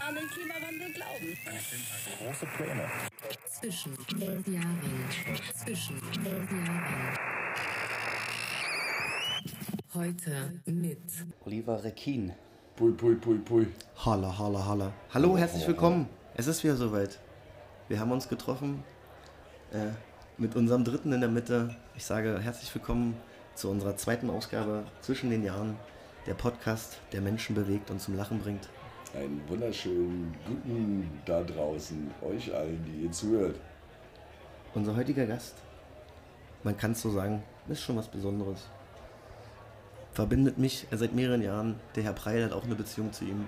an den Klimawandel glauben. Große Pläne. Zwischen den Jahren. Zwischen den Jahren. Heute mit Oliver Rekin. Pui, pui, pui, pui. Holla, holla, holla. Hallo, herzlich willkommen. Es ist wieder soweit. Wir haben uns getroffen äh, mit unserem Dritten in der Mitte. Ich sage herzlich willkommen zu unserer zweiten Ausgabe zwischen den Jahren. Der Podcast, der Menschen bewegt und zum Lachen bringt. Einen wunderschönen guten da draußen, euch allen, die ihr zuhört. Unser heutiger Gast, man kann es so sagen, ist schon was Besonderes. Verbindet mich seit mehreren Jahren. Der Herr Preil hat auch eine Beziehung zu ihm.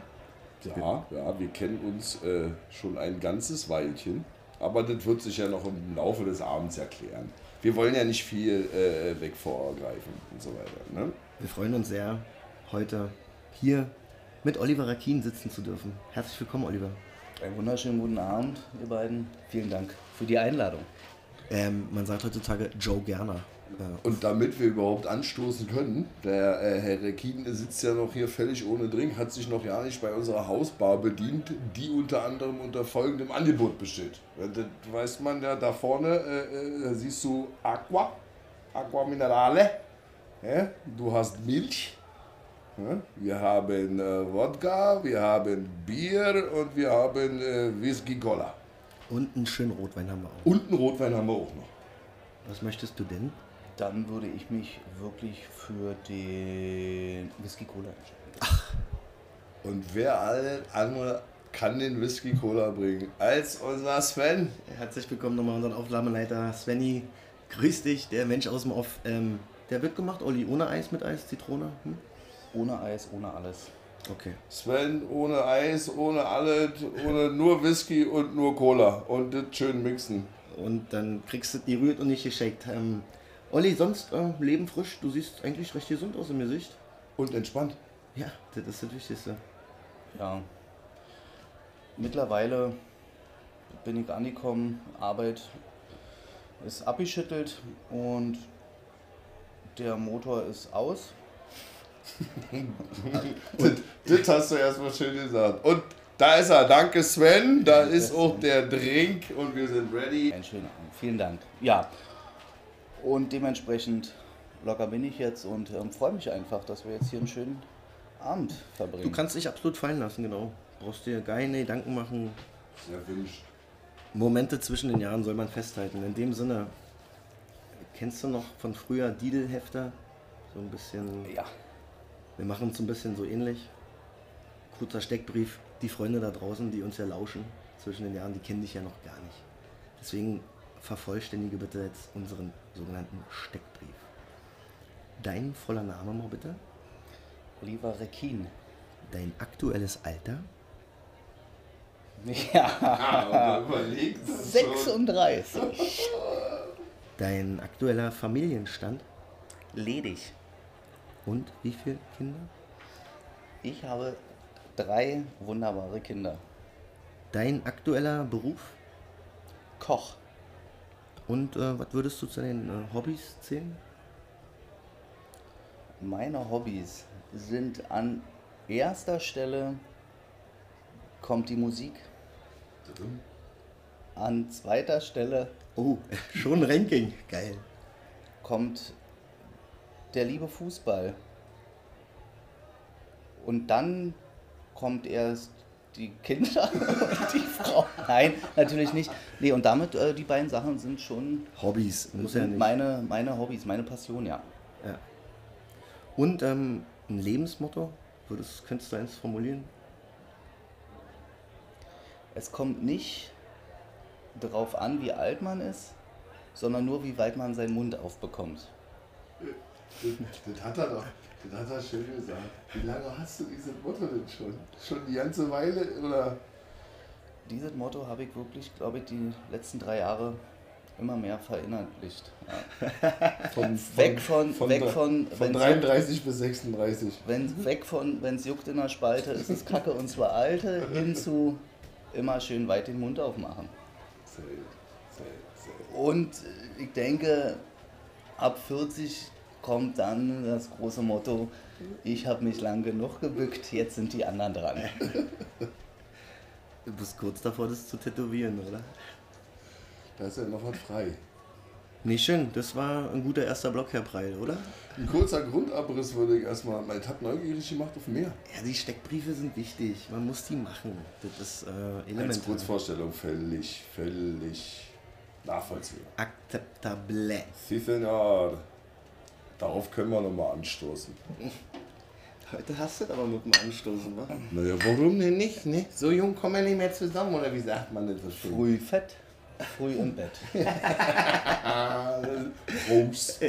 Ja, ja, wir kennen uns äh, schon ein ganzes Weilchen, aber das wird sich ja noch im Laufe des Abends erklären. Wir wollen ja nicht viel äh, weg vorgreifen und so weiter. Ne? Wir freuen uns sehr, heute hier mit Oliver Rakin sitzen zu dürfen. Herzlich willkommen, Oliver. Einen wunderschönen guten Abend, ihr beiden. Vielen Dank für die Einladung. Ähm, man sagt heutzutage Joe Gerner. Äh, Und damit wir überhaupt anstoßen können, der äh, Herr Rekin sitzt ja noch hier völlig ohne Drink, hat sich noch ja nicht bei unserer Hausbar bedient, die unter anderem unter folgendem Angebot besteht. Äh, Das weiß man ja da vorne, äh, äh, da siehst du Aqua, Aqua Minerale, ja? du hast Milch, ja? wir haben äh, Wodka, wir haben Bier und wir haben äh, Whisky Cola. und einen schönen Rotwein haben wir auch. Und einen Rotwein haben wir auch noch. Was möchtest du denn? Dann würde ich mich wirklich für den Whisky Cola entscheiden. Und wer alle andere kann den Whisky Cola bringen als unser Sven? Herzlich willkommen nochmal unseren Aufnahmeleiter Svenny. Grüß dich, der Mensch aus dem Off. Ähm, der wird gemacht, Olli, ohne Eis, mit Eis, Zitrone. Hm? Ohne Eis, ohne alles. Okay. Sven ohne Eis, ohne alles, ohne nur Whisky und nur Cola. Und das schön mixen. Und dann kriegst du die rührt und nicht geschickt. Ähm, Olli, sonst äh, Leben frisch. Du siehst eigentlich recht gesund aus im Gesicht. Und entspannt. Ja, das ist das Wichtigste. Ja. Mittlerweile bin ich angekommen, Arbeit ist abgeschüttelt und der Motor ist aus. Das, das hast du erstmal schön gesagt. Und da ist er. Danke Sven. Da ist auch der Drink und wir sind ready. Einen schönen Abend. Vielen Dank. Ja. Und dementsprechend locker bin ich jetzt und ähm, freue mich einfach, dass wir jetzt hier einen schönen Abend verbringen. Du kannst dich absolut fallen lassen, genau. Brauchst dir keine Gedanken machen. Erwünscht. Momente zwischen den Jahren soll man festhalten. In dem Sinne, kennst du noch von früher Didel-Hefter? So ein bisschen. Ja. Wir machen es ein bisschen so ähnlich. Kurzer Steckbrief. Die Freunde da draußen, die uns ja lauschen zwischen den Jahren, die kennen dich ja noch gar nicht. Deswegen vervollständige bitte jetzt unseren sogenannten Steckbrief. Dein voller Name mal bitte. Oliver Rekin. Dein aktuelles Alter. Ja. Ah, überlegt. 36. Dein aktueller Familienstand. Ledig. Und wie viele Kinder? Ich habe drei wunderbare Kinder. Dein aktueller Beruf. Koch. Und äh, was würdest du zu den äh, Hobbys zählen? Meine Hobbys sind an erster Stelle kommt die Musik. An zweiter Stelle Oh, schon Ranking. Geil. kommt der liebe Fußball. Und dann kommt erst die Kinder und die Frau. Nein, natürlich nicht. Nee, und damit äh, die beiden Sachen sind schon Hobbys, muss ja nicht. meine, meine Hobbys, meine Passion, ja. Ja. Und ähm, ein Lebensmotto? Würdest, könntest du eins formulieren? Es kommt nicht darauf an, wie alt man ist, sondern nur, wie weit man seinen Mund aufbekommt. Das hat er doch. Das hat er schön gesagt. Wie lange hast du dieses Motto denn schon? Schon die ganze Weile oder? Dieses Motto habe ich wirklich, glaube ich, die letzten drei Jahre immer mehr verinnerlicht. Ja. Von, Weg von- weg von- von wenn- 33 bis 36. Wenn weg von, wenn es juckt in der Spalte, ist es Kacke und zwar alte, hin zu immer schön weit den Mund aufmachen. Sehr, sehr, sehr. Und ich denke, ab 40 kommt dann das große Motto, ich habe mich lang genug gebückt, jetzt sind die anderen dran. Du bist kurz davor, das zu tätowieren, oder? Da ist ja noch was frei. Nee, schön. Das war ein guter erster Block, Herr Preil, oder? Ein kurzer Grundabriss würde ich erstmal. Mein Tab neugierig gemacht auf mehr. Ja, die Steckbriefe sind wichtig. Man muss die machen. Das ist äh, Als elementar. Kurzvorstellung völlig, völlig nachvollziehbar. Akzeptable. Sie Senor. Darauf können wir nochmal anstoßen. Heute hast du aber mit dem Anstoßen, wa? Naja, warum denn nicht? Ne? So jung kommen wir nicht mehr zusammen, oder wie sagt man das so schön? Früh fett, früh im Bett. Rums.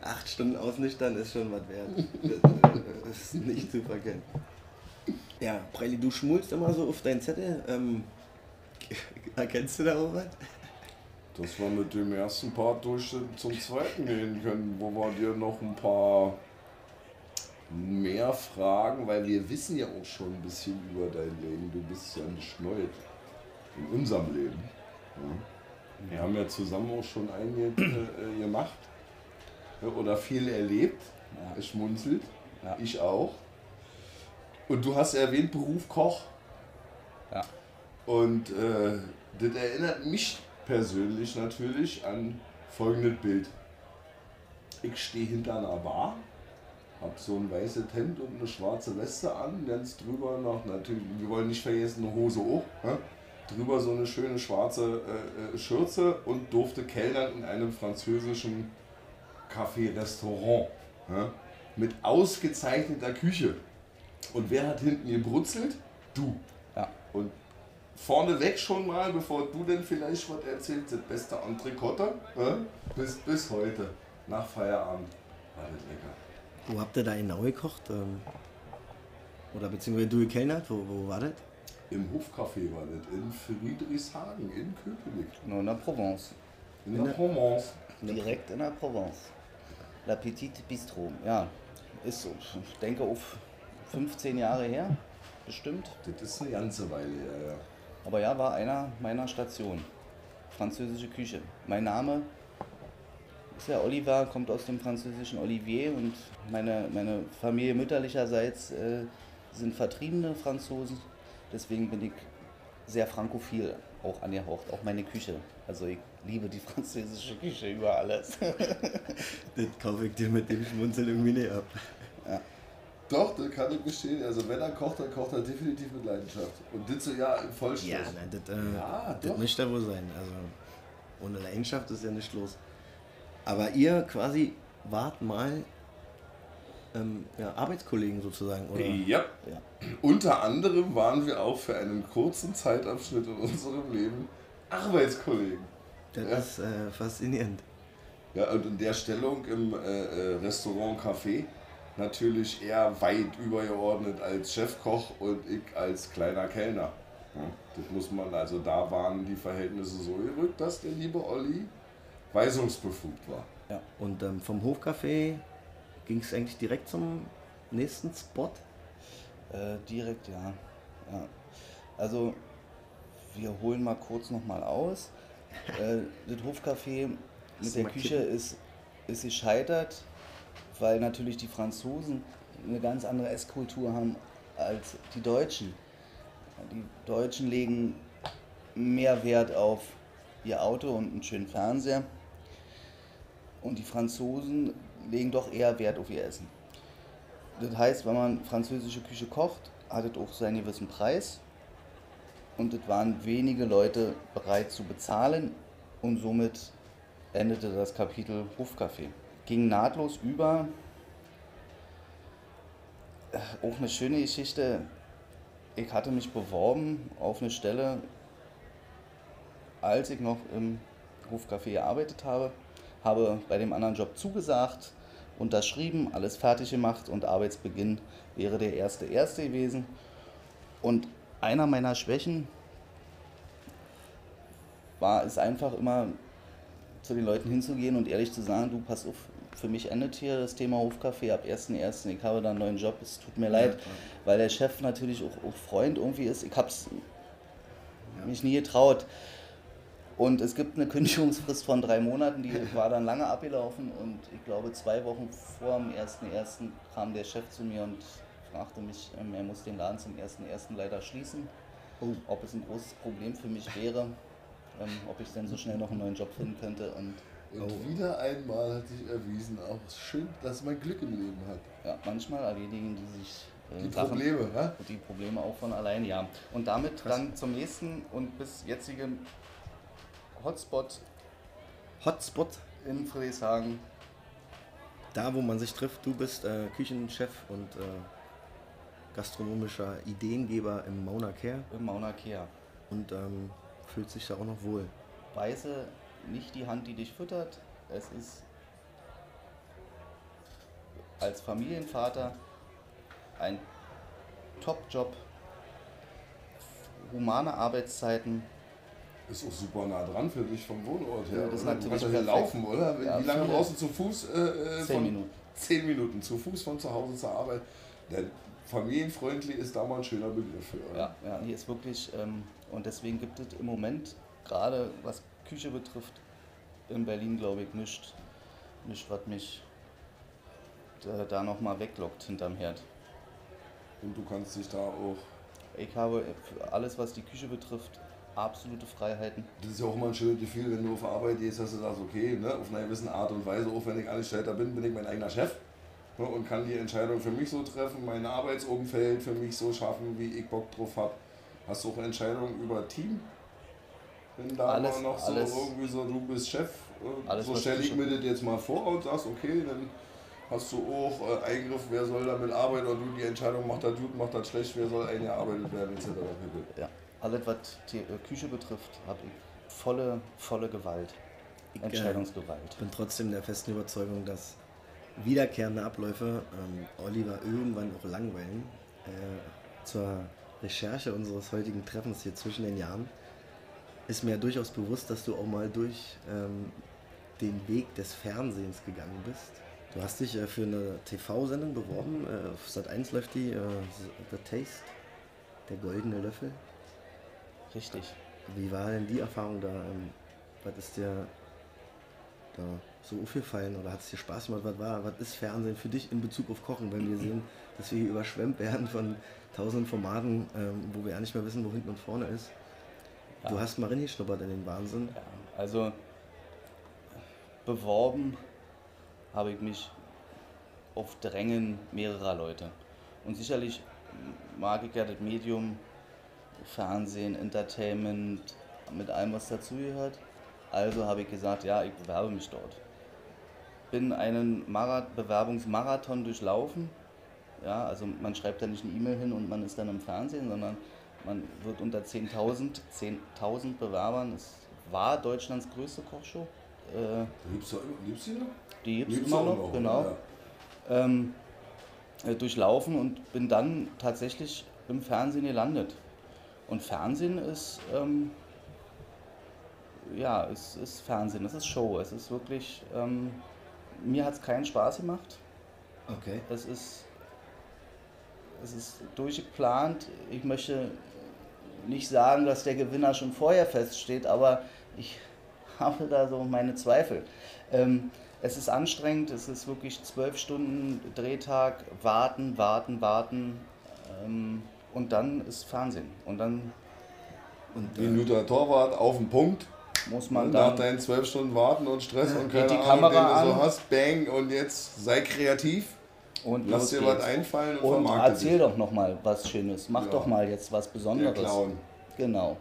Acht Stunden ausnüchtern ist schon was wert. Das ist nicht zu verkennen. Ja, Preili, du schmulst immer so auf deinen Zettel. Ähm, erkennst du da auch was? Dass wir mit dem ersten Part durch zum zweiten gehen können, wo wir dir noch ein paar mehr fragen, weil wir wissen ja auch schon ein bisschen über dein Leben. Du bist ja nicht neu in unserem Leben. Ja. Wir haben ja zusammen auch schon einiges äh, gemacht ja, oder viel erlebt. Ja. Es schmunzelt. Ja. Ich auch. Und du hast erwähnt, Beruf Koch. Ja. Und äh, das erinnert mich persönlich natürlich an folgendes Bild. Ich stehe hinter einer Bar, hab so ein weißes Hemd und eine schwarze Weste an, ganz drüber noch, natürlich, wir wollen nicht vergessen, eine Hose auch, hä? drüber so eine schöne schwarze äh, äh, Schürze und durfte kellnern in einem französischen Café-Restaurant hä? mit ausgezeichneter Küche. Und wer hat hinten gebrutzelt? Du. Ja. Und vorneweg schon mal, bevor du denn vielleicht was erzählst, das beste Entrecote äh, bis, bis heute, nach Feierabend. War das lecker. Wo habt ihr da genau gekocht? Ähm, oder beziehungsweise du gekellnert? Wo, wo war das? Im Hofcafé war das, in Friedrichshagen, in Köpenick. Nur in der Provence. In der Provence. Direkt in der Provence. La Petite Bistro. Ja, ist so. Ich denke auf 15 Jahre her, bestimmt. Das ist eine ganze Weile, ja, ja. Aber ja, war einer meiner Stationen. Französische Küche. Mein Name ist ja Oliver, kommt aus dem französischen Olivier und meine, meine Familie mütterlicherseits äh, sind vertriebene Franzosen. Deswegen bin ich sehr frankophil auch angehaucht, auch meine Küche. Also ich liebe die französische Küche über alles. Das kaufe ich dir mit dem Schmunzeln irgendwie nicht ab. Doch, das kann ich bestehen. Also wenn er kocht, dann kocht er definitiv mit Leidenschaft. Und das so ja im Vollschluss. Ja, nein, das, äh, Ja, das möchte wohl sein. Also ohne Leidenschaft ist ja nicht los. Aber ihr quasi wart mal ähm, ja, Arbeitskollegen sozusagen, oder? Ja. Ja. Unter anderem waren wir auch für einen kurzen Zeitabschnitt in unserem Leben Arbeitskollegen. Das Ja. ist äh, faszinierend. Ja, und in der Stellung im äh, äh, Restaurant Café natürlich eher weit übergeordnet als Chefkoch und ich als kleiner Kellner. Ja, das muss man, also da waren die Verhältnisse so gerückt, dass der liebe Olli weisungsbefugt war. Und ähm, vom Hofcafé ging es eigentlich direkt zum nächsten Spot. Äh, direkt, ja. ja. Also, wir holen mal kurz nochmal aus. Äh, das Hofcafé mit du der Küche ist, ist gescheitert, weil natürlich die Franzosen eine ganz andere Esskultur haben als die Deutschen. Die Deutschen legen mehr Wert auf ihr Auto und einen schönen Fernseher. Und die Franzosen legen doch eher Wert auf ihr Essen. Das heißt, wenn man französische Küche kocht, hat es auch seinen gewissen Preis. Und es waren wenige Leute bereit zu bezahlen. Und somit endete das Kapitel Hofcafé. Ging nahtlos über. Äh, Auch eine schöne Geschichte. Ich hatte mich beworben auf eine Stelle, als ich noch im Hofcafé gearbeitet habe. Habe bei dem anderen Job zugesagt, unterschrieben, alles fertig gemacht und Arbeitsbeginn wäre der erste erste gewesen. Und einer meiner Schwächen war es einfach immer zu den Leuten hinzugehen und ehrlich zu sagen, du pass auf, für mich endet hier das Thema Hofcafé ab 1.1. Ich habe da einen neuen Job, es tut mir leid, weil der Chef natürlich auch, auch Freund irgendwie ist. Ich habe es mich nie getraut. Und es gibt eine Kündigungsfrist von drei Monaten, die war dann lange abgelaufen und ich glaube zwei Wochen vor dem 1.1. kam der Chef zu mir und fragte mich, ähm, er muss den Laden zum 1.1. leider schließen, ob es ein großes Problem für mich wäre, ähm, ob ich denn so schnell noch einen neuen Job finden könnte und Und wieder einmal hat sich erwiesen, auch schön, dass man Glück im Leben hat. ja, manchmal erledigen die sich äh, Die Sachen- Probleme, ja? Die Probleme auch von allein, ja. Und damit dann zum nächsten und bis jetzigen Hotspot Hotspot, in Friedrichshagen. da wo man sich trifft. Du bist äh, Küchenchef und äh, gastronomischer Ideengeber im Mauna Care im Mauna Kea. und ähm, fühlt sich da auch noch wohl. Beiße nicht die Hand, die dich füttert. Es ist als Familienvater ein Top-Job. Humane Arbeitszeiten. Ist auch super nah dran für dich vom Wohnort her. Ja, das ist natürlich du laufen, oder? Ja, Wie lange brauchst du zu Fuß? Äh, äh, Zehn Minuten. Zehn Minuten zu Fuß von zu Hause zur Arbeit. Der familienfreundlich ist da mal ein schöner Begriff für. oder? Ja, ja, hier ist wirklich, ähm, und deswegen gibt es im Moment, gerade was Küche betrifft, in Berlin, glaube ich, nichts, nicht, was mich da, da nochmal weglockt hinterm Herd. Und du kannst dich da auch. Ich habe für alles, was die Küche betrifft, absolute Freiheiten. Das ist ja auch immer ein schönes Gefühl, wenn du auf Arbeit gehst, dass du sagst, okay, ne, auf einer gewissen Art und Weise, auch wenn ich Angestellter bin, bin ich mein eigener Chef. Ne, und kann die Entscheidung für mich so treffen, mein Arbeitsumfeld für mich so schaffen, wie ich Bock drauf habe. Hast du auch Entscheidungen über Team? Wenn da Alles- mal noch so alles- irgendwie so, du bist Chef, äh, Alles, so stelle ich mir das jetzt mal vor und sagst, okay, dann hast du auch äh, Eingriff, wer soll damit arbeiten oder du die Entscheidung, macht das gut, macht das schlecht, wer soll eingearbeitet werden, etc. Ja. Alles, was die äh, Küche betrifft, habe ich volle, volle Gewalt. Ich, äh, Entscheidungsgewalt. Ich bin trotzdem der festen Überzeugung, dass wiederkehrende Abläufe ähm, Oliver irgendwann auch langweilen. Äh, zur Recherche unseres heutigen Treffens hier zwischen den Jahren ist mir durchaus bewusst, dass du auch mal durch ähm, den Weg des Fernsehens gegangen bist. Du hast dich äh, für eine TV-Sendung beworben. Äh, auf Sat 1 läuft die äh, The Taste, der goldene Löffel. Richtig. Wie war denn die Erfahrung da? Ähm, Was ist dir da so aufgefallen oder hat es dir Spaß gemacht? Was, war, was ist Fernsehen für dich in Bezug auf Kochen, wenn wir sehen, dass wir hier überschwemmt werden von tausenden Formaten, ähm, wo wir ja nicht mehr wissen, wo hinten und vorne ist? Du hast mal reingeschnuppert in den Wahnsinn. Ja, also beworben habe ich mich auf Drängen mehrerer Leute. Und sicherlich mag ich ja das Medium Fernsehen, Entertainment, mit allem, was dazugehört. Also habe ich gesagt, ja, ich bewerbe mich dort. Bin einen Marath Bewerbungsmarathon durchlaufen. Ja, also man schreibt da nicht eine E-Mail hin und man ist dann im Fernsehen, sondern man wird unter 10.000 10.000 Bewerbern. Es war Deutschlands größte Kochshow. Äh, Gibt's, gibt's die noch? die gibt es immer noch, noch, genau. ja. Ähm, äh, durchlaufen und bin dann tatsächlich im Fernsehen gelandet. Und Fernsehen ist, ähm, ja, es ist Fernsehen, es ist Show, es ist wirklich, ähm, mir hat es keinen Spaß gemacht. Okay. Es ist, es ist durchgeplant. Ich möchte nicht sagen, dass der Gewinner schon vorher feststeht, aber ich habe da so meine Zweifel. Ähm, es ist anstrengend, es ist wirklich zwölf Stunden Drehtag, warten, warten, warten. Ähm, und dann ist Fernsehen. Und dann Und äh, Minute Torwart auf den Punkt. muss man Nach dann. deinen zwölf Stunden Warten und Stress und keine die Ahnung, den Kamera du so hast, bang und jetzt sei kreativ, Und lass dir geht's. was einfallen und, Und erzähl dich. doch noch mal was Schönes. Mach Ja. doch mal jetzt was Der Besonderes. Clown. Genau.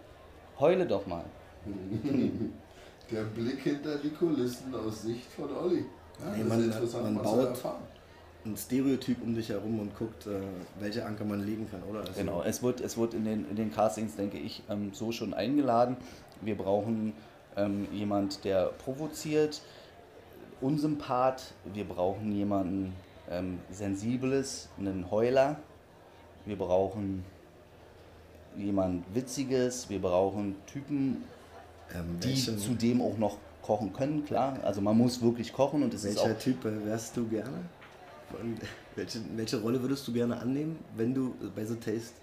Heule doch mal. Der Blick hinter die Kulissen aus Sicht von Olli. Ja, Nee, man- man baut- erfahren. ein Stereotyp um dich herum und guckt, äh, welche Anker man legen kann, oder? Also, Genau, es wird, es wird in, den, in den Castings, denke ich, ähm, so schon eingeladen. Wir brauchen ähm, jemand, der provoziert, unsympath. Wir brauchen jemanden ähm, Sensibles, einen Heuler. Wir brauchen jemand Witziges. Wir brauchen Typen, Ähm, die welchen- zudem auch noch kochen können, klar. Also man muss wirklich kochen und es ist auch Welcher Typ äh, wärst du gerne? Und welche, welche Rolle würdest du gerne annehmen, wenn du bei The Taste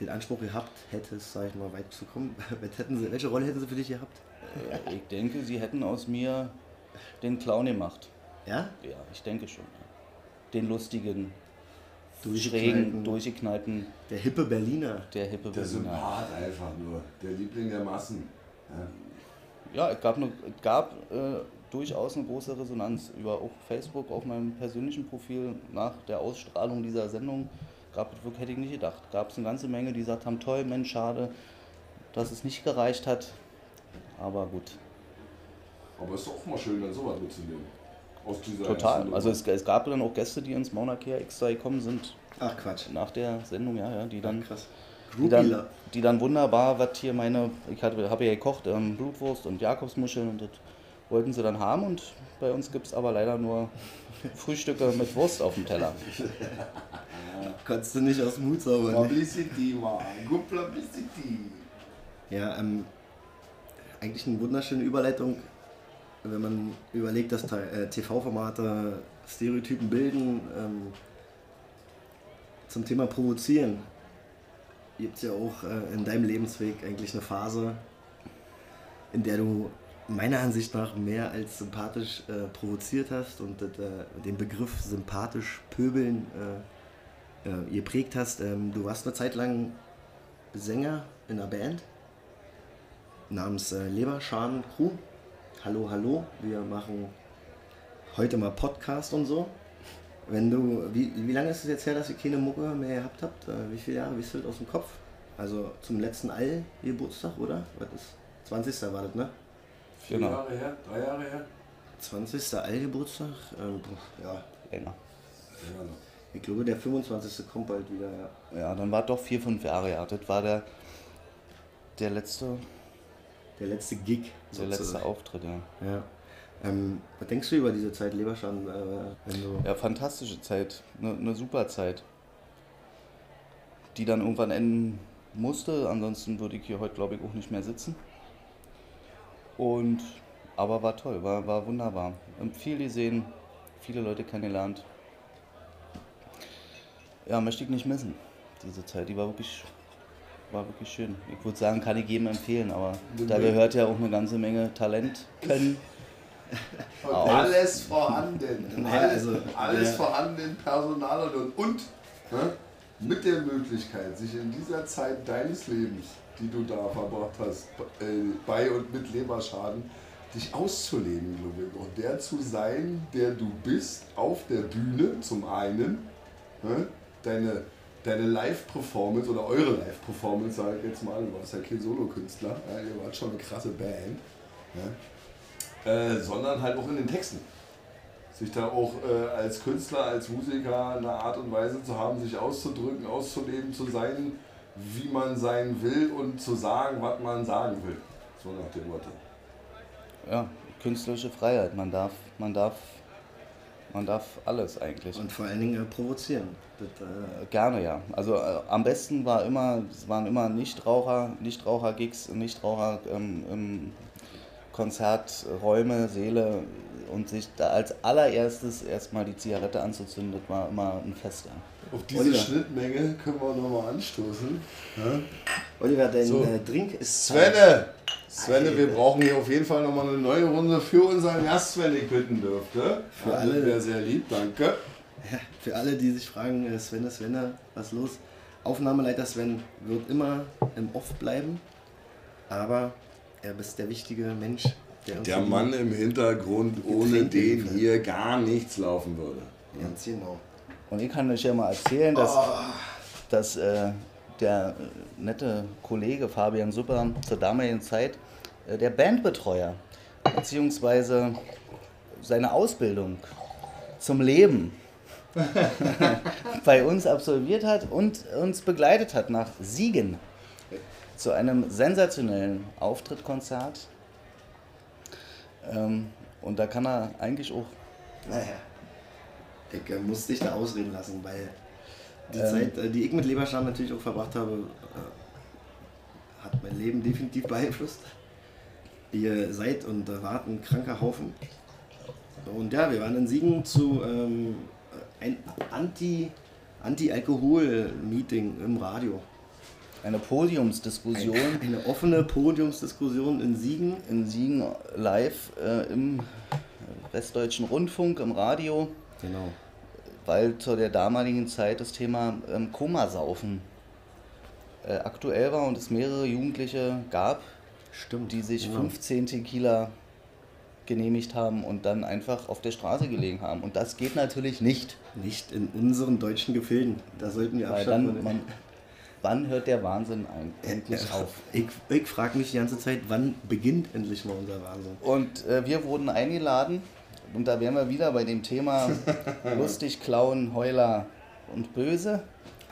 den Anspruch gehabt hättest, sag ich mal, weit zu kommen, sie, welche Rolle hätten sie für dich gehabt? Äh, Ich denke, sie hätten aus mir den Clown gemacht. Ja? Ja, ich denke schon. Den lustigen, schrägen, durchgeknallten, Der hippe Berliner. der hippe Der Berliner. Sympath einfach nur. Der Liebling der Massen. Ja. Ja, es gab, eine, es gab äh, durchaus eine große Resonanz über auch Facebook auf meinem persönlichen Profil nach der Ausstrahlung dieser Sendung. Gab es wirklich, hätte ich nicht gedacht. Gab es eine ganze Menge, die gesagt haben, toll, Mensch, schade, dass es nicht gereicht hat. Aber gut, Aber es ist auch mal schön, dann sowas mitzunehmen. Aus dieser total. Also es, es gab dann auch Gäste, die ins Mauna Kea extra gekommen sind Ach Quatsch. nach der Sendung, ja, ja, die dann krass. die dann, die dann wunderbar, was hier meine, ich hatte, habe ja gekocht, ähm, Blutwurst und Jakobsmuscheln und das wollten sie dann haben und bei uns gibt es aber leider nur Frühstücke mit Wurst auf dem Teller. Konntest du nicht aus dem Hut zaubern. ne? Publicity, man. Good Publicity. Ja, ähm, eigentlich eine wunderschöne Überleitung, wenn man überlegt, dass ta- äh, TV-Formate Stereotypen bilden. Ähm, zum Thema Provozieren gibt es ja auch äh, in deinem Lebensweg eigentlich eine Phase, in der du meiner Ansicht nach mehr als sympathisch äh, provoziert hast und äh, den Begriff sympathisch pöbeln äh, äh, geprägt hast. Ähm, du warst eine Zeit lang Sänger in einer Band namens äh, Leberscharen Crew. Hallo, hallo, wir machen heute mal Podcast und so. Wenn du, wie, wie lange ist es jetzt her, dass ihr keine Mucke mehr gehabt habt? Äh, wie viele Jahre, wie viel aus dem Kopf? Also zum letzten All-Geburtstag, oder? Was ist? 20. war das, ne? Vier Genau. Jahre her, drei Jahre her. 20. All-Geburtstag? Ähm, ja, Länger. Ich glaube, der 25. kommt bald wieder. Ja. Ja, dann war doch vier, fünf Jahre, ja. Das war der, der letzte, Der letzte Gig. Der letzte. Auftritt, ja. Ja. Ähm, was denkst du über diese Zeit Leberschan, äh. Ja, fantastische Zeit, eine, eine super Zeit, die dann irgendwann enden musste. Ansonsten würde ich hier heute, glaube ich, auch nicht mehr sitzen. Und, aber war toll, war, war wunderbar. Und viel gesehen, viele Leute kennengelernt. Ja, möchte ich nicht missen, diese Zeit. Die war wirklich, war wirklich schön. Ich würde sagen, kann ich jedem empfehlen, aber da gehört ja auch eine ganze Menge Talent, Können. Und Auf. alles vorhanden. Also, alles der- vorhanden Personal und, und ne, mit der Möglichkeit, sich in dieser Zeit deines Lebens, die du da verbracht hast, äh, bei und mit Leberschaden, dich auszuleben, glaube ich. Und der zu sein, der du bist, auf der Bühne zum einen, ne, deine, deine Live-Performance oder eure Live-Performance, sage ich jetzt mal, du warst ja kein Solokünstler, ja, ihr wart schon eine krasse Band. Ja äh, sondern halt auch in den Texten. Sich da auch äh, als Künstler, als Musiker eine Art und Weise zu haben, sich auszudrücken, auszuleben, zu sein, wie man sein will und zu sagen, was man sagen will. So nach dem Motto. ja, künstlerische Freiheit. Man darf, man darf, man darf alles eigentlich. Und vor allen Dingen äh, provozieren. Das, äh, Gerne, ja. Also äh, am besten war immer, es waren immer Nichtraucher, Nichtraucher-Gigs, Nichtraucher ähm, im Konzerträume, Seele und sich da als allererstes erstmal die Zigarette anzuzünden, das war immer ein Fest. Ja. Auf diese Oliver. Schnittmenge können wir nochmal anstoßen. Ja? Oliver, dein So. äh, Drink ist. Svenne! Svenne, wir brauchen hier auf jeden Fall nochmal eine neue Runde für unseren Gast, wenn ich bitten dürfte. Für Ja, alle. Das wäre sehr lieb, danke. Für alle, die sich fragen, äh, Svenne, Svenne, was los? Aufnahmeleiter Sven wird immer im Off bleiben, aber er ist der wichtige Mensch, der uns Der Mann im Hintergrund, ohne den hier gar nichts laufen würde. Ganz genau. Und ich kann euch ja mal erzählen, dass, dass äh, der äh, nette Kollege Fabian Supper zur damaligen Zeit äh, der Bandbetreuer beziehungsweise seine Ausbildung zum Leben bei uns absolviert hat und uns begleitet hat nach Siegen zu einem sensationellen Auftrittkonzert. Ähm, und da kann er eigentlich auch Naja, ich muss dich da ausreden lassen, weil die Ähm. Zeit, äh, die ich mit Leberscham natürlich auch verbracht habe, äh, hat mein Leben definitiv beeinflusst. Ihr seid und äh, wart ein kranker Haufen. Und ja, wir waren in Siegen zu ähm, ein Anti- Anti-Alkohol-Meeting im Radio. eine Podiumsdiskussion Eine offene Podiumsdiskussion in Siegen. in Siegen live äh, im Westdeutschen Rundfunk, im Radio, Genau. Weil zu der damaligen Zeit das Thema ähm, Komasaufen äh, aktuell war und es mehrere Jugendliche gab, Stimmt. die sich genau. 15 Tequila genehmigt haben und dann einfach auf der Straße gelegen haben. Und das geht natürlich nicht. Nicht in unseren deutschen Gefilden. Da sollten wir Weil Abstand dann, man, wann hört der Wahnsinn eigentlich auf? Ich, ich frage mich die ganze Zeit, wann beginnt endlich mal unser Wahnsinn? Und äh, wir wurden eingeladen und da wären wir wieder bei dem Thema lustig, Clown, Heuler und Böse.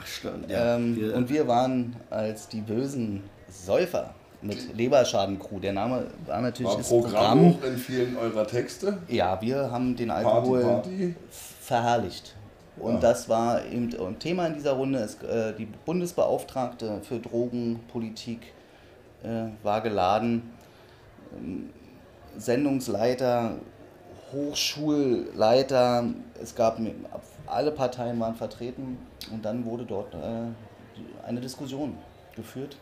Ach stimmt, ähm, wir, und wir waren als die bösen Säufer mit Leberschaden-Crew. Der Name war natürlich War Programm Programm. in vielen eurer Texte. Ja, wir haben den Party, Alkohol Party. verherrlicht. Und Ja. das war eben ein Thema in dieser Runde. Ist, äh, die Bundesbeauftragte für Drogenpolitik äh, war geladen. Ähm, Sendungsleiter, Hochschulleiter, es gab alle Parteien waren vertreten und dann wurde dort äh, eine Diskussion geführt.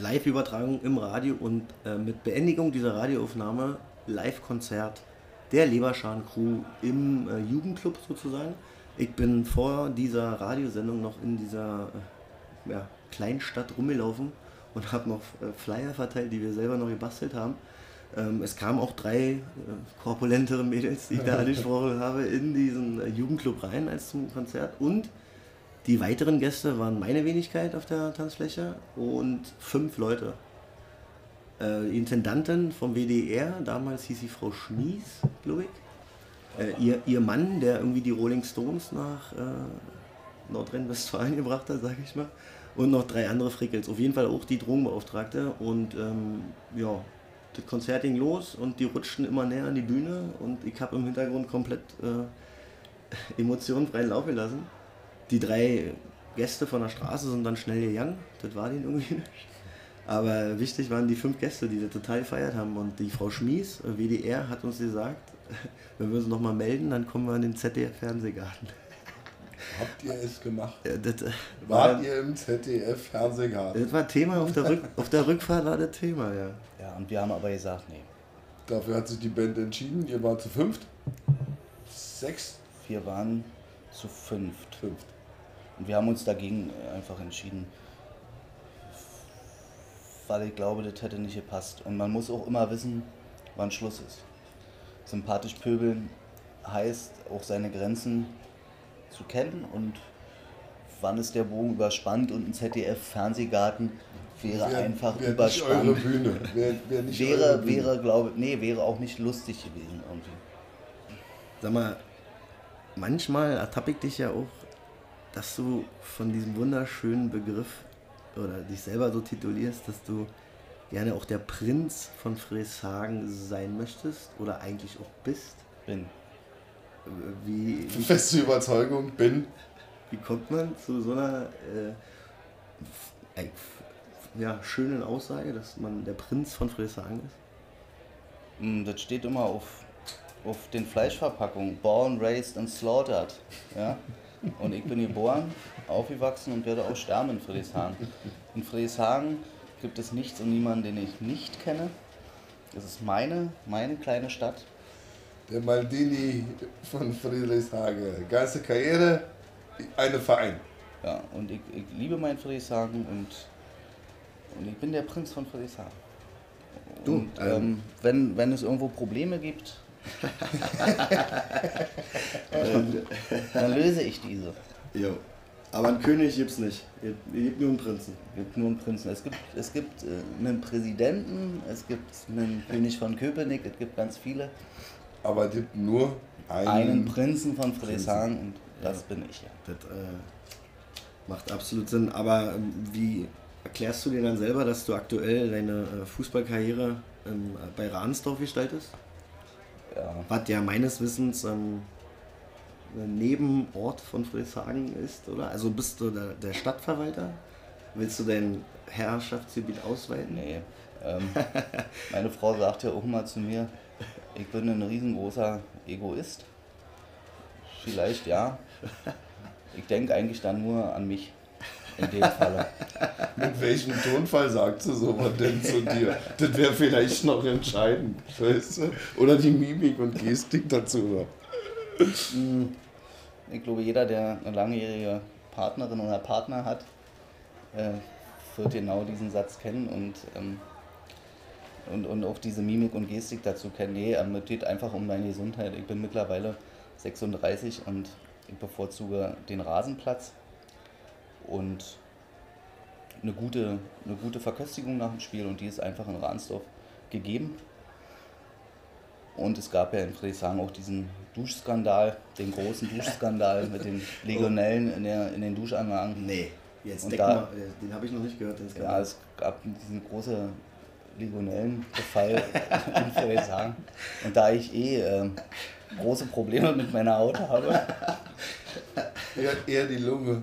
Live-Übertragung im Radio und äh, mit Beendigung dieser Radioaufnahme Live-Konzert der Leberscharen-Crew im äh, Jugendclub sozusagen. Ich bin vor dieser Radiosendung noch in dieser ja, Kleinstadt rumgelaufen und habe noch Flyer verteilt, die wir selber noch gebastelt haben. Ähm, es kamen auch drei äh, korpulentere Mädels, die ich da angesprochen habe, in diesen äh, Jugendclub rein als zum Konzert und die weiteren Gäste waren meine Wenigkeit auf der Tanzfläche und fünf Leute. Äh, die Intendantin vom WDR, damals hieß sie Frau Schmies, glaube ich. Äh, ihr, ihr Mann, der irgendwie die Rolling Stones nach äh, Nordrhein-Westfalen gebracht hat, sage ich mal. Und noch drei andere Frickels. Auf jeden Fall auch die Drogenbeauftragte. Und ähm, ja, das Konzert ging los und die rutschten immer näher an die Bühne. Und ich habe im Hintergrund komplett äh, Emotionen freien Lauf gelassen. Die drei Gäste von der Straße sind dann schnell gegangen. Das war denen irgendwie nicht. Aber wichtig waren die fünf Gäste, die das total gefeiert haben. Und die Frau Schmies, äh, WDR, hat uns gesagt, wenn wir uns nochmal melden, dann kommen wir in den ZDF-Fernsehgarten. Habt ihr es gemacht? Ja, das, äh, war, Wart ihr im ZDF-Fernsehgarten? das war Thema auf der, Rück, auf der Rückfahrt, war das Thema, ja. Ja, und wir haben aber gesagt, nee, Dafür hat sich die Band entschieden. Ihr wart zu fünft? Sechs? wir waren zu fünft. Fünft. Und wir haben uns dagegen einfach entschieden, weil ich glaube, das hätte nicht gepasst. Und man muss auch immer wissen, wann Schluss ist. Sympathisch pöbeln heißt auch seine Grenzen zu kennen und wann ist der Bogen überspannt und ein ZDF-Fernsehgarten wäre Wär- einfach wär Nicht eure überspannt. Bühne. Wär, wär nicht eure Wäre, Bühne. wäre, glaube nee, wäre auch nicht lustig gewesen irgendwie. Sag mal, manchmal ertappe ich dich ja auch, dass du von diesem wunderschönen Begriff oder dich selber so titulierst, dass du gerne auch der Prinz von Freshagen sein möchtest oder eigentlich auch bist. Bin. Wie, wie, Feste Überzeugung, bin. wie kommt man zu so einer äh, ja, schönen Aussage, dass man der Prinz von Freshagen ist? Mm, Das steht immer auf, auf den Fleischverpackungen. Born, raised and slaughtered. Ja? Und ich bin geboren, aufgewachsen und werde auch sterben in Friedrichshagen. In Friedrichshagen gibt es nichts und niemanden, den ich nicht kenne. Es ist meine, meine kleine Stadt. Der Maldini von Friedrichshagen. Ganze Karriere, eine Verein. Ja, und ich, ich liebe mein Friedrichshagen und, und ich bin der Prinz von Friedrichshagen. Du, Und ähm, ähm, wenn, wenn es irgendwo Probleme gibt, ähm, dann löse ich diese. Jo. Aber einen König gibt's nicht. Ihr gebt nur einen Prinzen. Es gibt nur einen Prinzen. Es gibt, es gibt äh, einen Präsidenten, es gibt einen König von Köpenick, es gibt ganz viele. Aber es gibt nur einen. Einen Prinzen von Friedrichshagen und das bin ich ja. Das äh, macht absolut Sinn. Aber ähm, wie erklärst du dir dann selber, dass du aktuell deine äh, Fußballkarriere ähm, bei Ransdorf gestaltest? ja. Was ja meines Wissens ähm, ein Nebenort von Friedrichshagen ist, oder? Also bist du der, der Stadtverwalter? Willst du dein Herrschaftsgebiet ausweiten? Nee. Ähm, meine Frau sagt ja auch mal zu mir, ich bin ein riesengroßer Egoist. Vielleicht ja. Ich denke eigentlich dann nur an mich. in dem Falle. Mit welchem Tonfall sagt sie sowas denn zu dir? Das wäre vielleicht noch entscheidend, weißt du? Oder die Mimik und Gestik dazu. Ich glaube, jeder, der eine langjährige Partnerin oder Partner hat, äh, wird genau diesen Satz kennen und, ähm, und, und auch diese Mimik und Gestik dazu kennen. Nee, ähm, es geht einfach um deine Gesundheit. Ich bin mittlerweile 36 und ich bevorzuge den Rasenplatz und eine gute, eine gute Verköstigung nach dem Spiel und die ist einfach in Ransdorf gegeben. Und es gab ja in Friedrichshagen auch diesen Duschskandal, den großen Duschskandal mit den Legionellen in, der, in den Duschanlagen. Nee, jetzt Und da- mal, den habe ich noch nicht gehört. Ja, es gab diesen großen Legionellenbefall in Friedrichshagen. Und da ich eh ähm, große Probleme mit meiner Haut habe, Eher, eher die Lunge.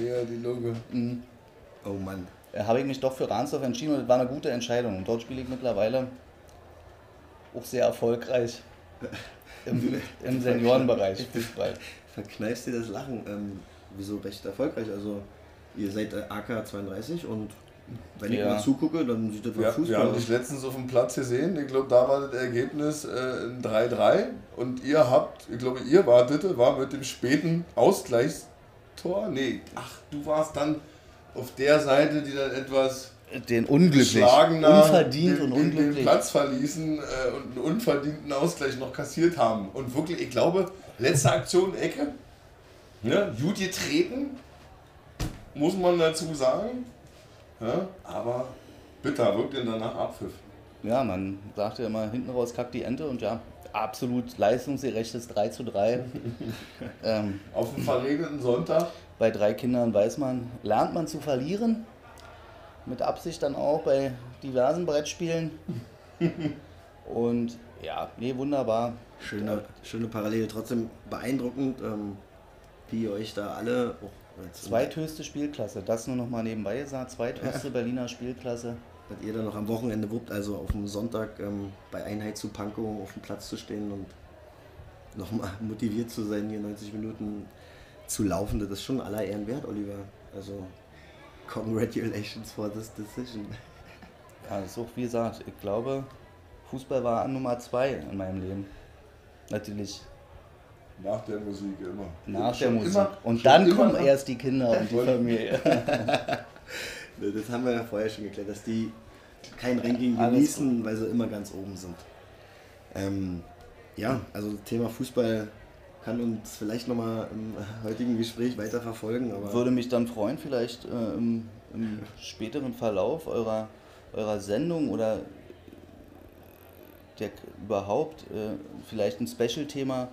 Eher die Lunge. oh Mann. äh, habe ich mich doch für Ransdorf entschieden und es war eine gute Entscheidung. Und dort spiele ich mittlerweile auch sehr erfolgreich im, im Seniorenbereich Fußball. Verkneifst dir das Lachen. Ähm, wieso recht erfolgreich? Also, ihr seid äh, AK32 und wenn ich Ja. mal zugucke, dann sieht das Ja, wir Fußball haben aus. dich letztens auf dem Platz gesehen. Ich glaube, da war das Ergebnis äh, ein 3-3. Und ihr habt, ich glaube, ihr wartet, war mit dem späten Ausgleichstor. Nee, ach, du warst dann auf der Seite, die dann etwas Den unglücklich, unverdient den, und den, den unglücklich. Platz verließen äh, und einen unverdienten Ausgleich noch kassiert haben. Und wirklich, ich glaube, letzte Aktion Ecke, ne, gut getreten, muss man dazu sagen. Ja, aber bitter, wirkt denn danach Abpfiff. Ja, man sagt ja immer, hinten raus kackt die Ente und ja, absolut leistungsgerechtes 3 zu 3. ähm, Auf dem verregneten Sonntag. bei drei Kindern weiß man, lernt man zu verlieren. Mit Absicht dann auch bei diversen Brettspielen. Und ja, nee, wunderbar. Schöne, schöne Parallele, trotzdem beeindruckend, ähm, wie ihr euch da alle. Jetzt- Zweithöchste Spielklasse, das nur noch mal nebenbei gesagt. Zweithöchste Berliner Spielklasse. dass ihr dann noch am Wochenende wuppt, also auf dem Sonntag ähm, bei Einheit zu Pankow auf dem Platz zu stehen und nochmal motiviert zu sein, hier 90 Minuten zu laufen, das ist schon aller Ehren wert, Oliver. Also, congratulations for this decision. Ja, das ist auch wie gesagt, ich glaube, Fußball war Nummer zwei in meinem Leben. Natürlich Nach der Musik immer. nach der Musik. immer- und dann kommen nach- erst die Kinder und die Familie. Das haben wir ja vorher schon geklärt, dass die kein Ranking Alles genießen, weil sie immer ganz oben sind. Ähm, ja, also das Thema Fußball kann uns vielleicht nochmal im heutigen Gespräch weiter verfolgen, Würde mich dann freuen, vielleicht äh, im, im späteren Verlauf eurer, eurer Sendung oder der, überhaupt äh, vielleicht ein Special-Thema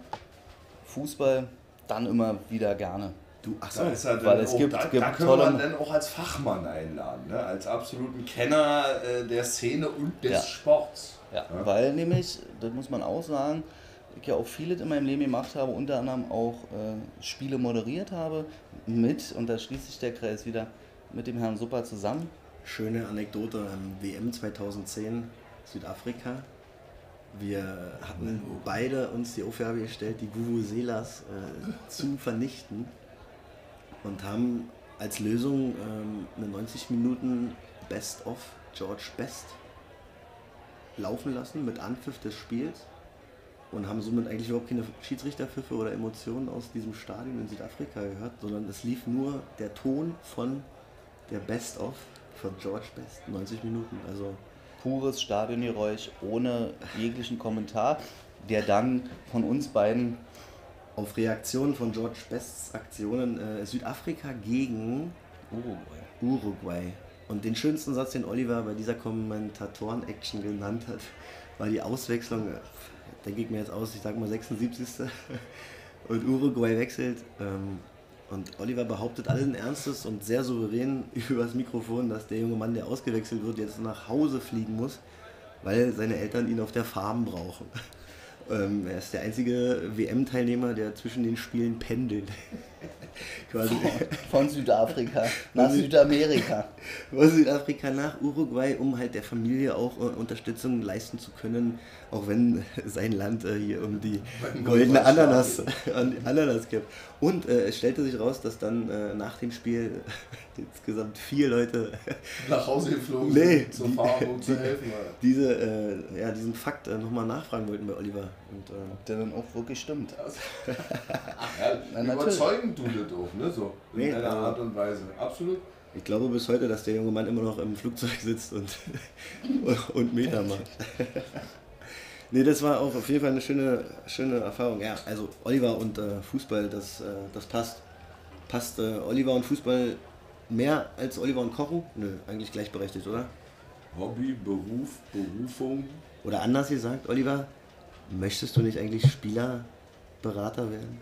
Fußball, dann immer wieder gerne. du, ach Da so, ist er dann weil es auch, gibt- da, gibt da können tolle- wir dann auch als Fachmann einladen, ne? als absoluten Kenner äh, der Szene und des Ja. Sports. Ja, weil nämlich, das muss man auch sagen, ich ja auch vieles in meinem Leben gemacht habe, unter anderem auch äh, Spiele moderiert habe, mit, und da schließt sich der Kreis wieder, mit dem Herrn Supper zusammen. schöne Anekdote, ähm, WM 2010, Südafrika. Wir hatten beide uns die Aufgabe gestellt, die Vuvuzelas äh, zu vernichten und haben als Lösung ähm, eine 90 Minuten Best of George Best laufen lassen mit Anpfiff des Spiels und haben somit eigentlich überhaupt keine Schiedsrichterpfiffe oder Emotionen aus diesem Stadion in Südafrika gehört, sondern es lief nur der Ton von der Best of von George Best, 90 Minuten. Also Pures Stadiongeräusch ohne jeglichen Kommentar, der dann von uns beiden auf Reaktion von George Bests Aktionen äh, Südafrika gegen Uruguay. Uruguay. Und den schönsten Satz, den Oliver bei dieser Kommentatoren-Action genannt hat, war die Auswechslung, äh, denke ich mir jetzt aus, ich sag mal 76. Und Uruguay wechselt. Ähm, und Oliver behauptet allen Ernstes und sehr souverän übers Mikrofon, dass der junge Mann, der ausgewechselt wird, jetzt nach Hause fliegen muss, weil seine Eltern ihn auf der Farm brauchen. Ähm, er ist der einzige WM-Teilnehmer, der zwischen den Spielen pendelt. quasi Von Südafrika nach Südamerika. von Südafrika nach Uruguay, um halt der Familie auch äh, Unterstützung leisten zu können, auch wenn sein Land äh, hier um die goldene. Ananas, an Ananas gibt. Und äh, es stellte sich raus, dass dann äh, nach dem Spiel insgesamt vier Leute Nach Hause geflogen Nee, sind, zur die- Fahrbahn zu helfen. Alter. diese, äh, ja, diesen Fakt äh, nochmal nachfragen wollten bei Oliver. Und, Ob der dann auch wirklich stimmt. Ja, Na, natürlich. überzeugend du das auch, ne? So, in Nee, einer Art und Weise. Absolut. ich glaube bis heute, dass der junge Mann immer noch im Flugzeug sitzt und, und Meter macht. nee, das war auch auf jeden Fall eine schöne, schöne Erfahrung. Ja, also Oliver und äh, Fußball, das, äh, das passt. Passt äh, Oliver und Fußball mehr als Oliver und Kochen? Nö, eigentlich gleichberechtigt, oder? Hobby, Beruf, Berufung. Oder anders gesagt, Oliver, möchtest du nicht eigentlich Spielerberater werden?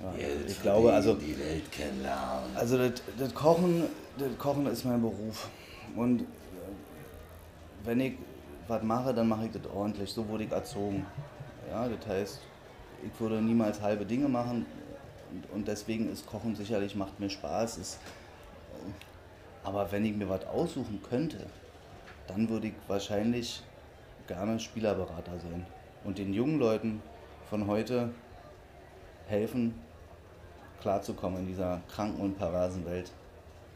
Ja, ich glaube, also, Die Welt kennenlernen. also das, das, Kochen, das Kochen ist mein Beruf. Und äh, wenn ich was mache, dann mache ich das ordentlich. So wurde ich erzogen. Ja, das heißt, ich würde niemals halbe Dinge machen. Und, und deswegen ist Kochen sicherlich, macht mir Spaß. Ist, äh, aber wenn ich mir was aussuchen könnte, dann würde ich wahrscheinlich gerne Spielerberater sein. Und den jungen Leuten von heute helfen, klarzukommen in dieser kranken und perversen Welt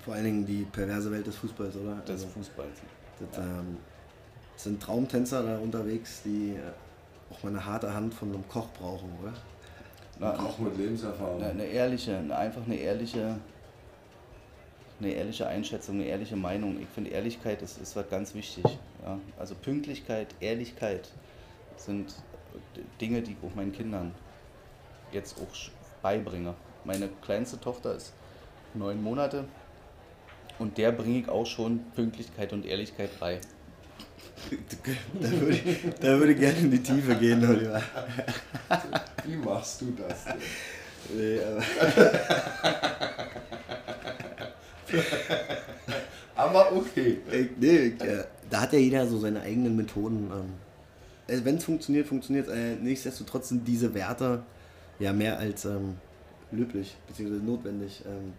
Vor allen Dingen die perverse Welt des Fußballs, oder? des Also- Fußballs. Das ähm, sind Traumtänzer da unterwegs, die äh, auch mal eine harte Hand von einem Koch brauchen, oder? Na, Auch mit Lebenserfahrung. eine, eine ehrliche, eine, einfach eine ehrliche, eine ehrliche Einschätzung, eine ehrliche Meinung. Ich finde, Ehrlichkeit ist, ist was ganz wichtig. Ja? Also Pünktlichkeit, Ehrlichkeit sind Dinge, die ich auch meinen Kindern jetzt auch sch- beibringe. Meine kleinste Tochter ist neun Monate und der bringe ich auch schon Pünktlichkeit und Ehrlichkeit bei. Da würde ich, da würde ich gerne in die Tiefe gehen, Oliver. Wie machst du das denn? Nee, aber Aber okay. ich, nee, ich, äh, da hat ja jeder so seine eigenen Methoden. Ähm, äh, Wenn es funktioniert, funktioniert es. Äh, nichtsdestotrotz sind diese Werte ja mehr als ähm, löblich bzw. notwendig. Ähm,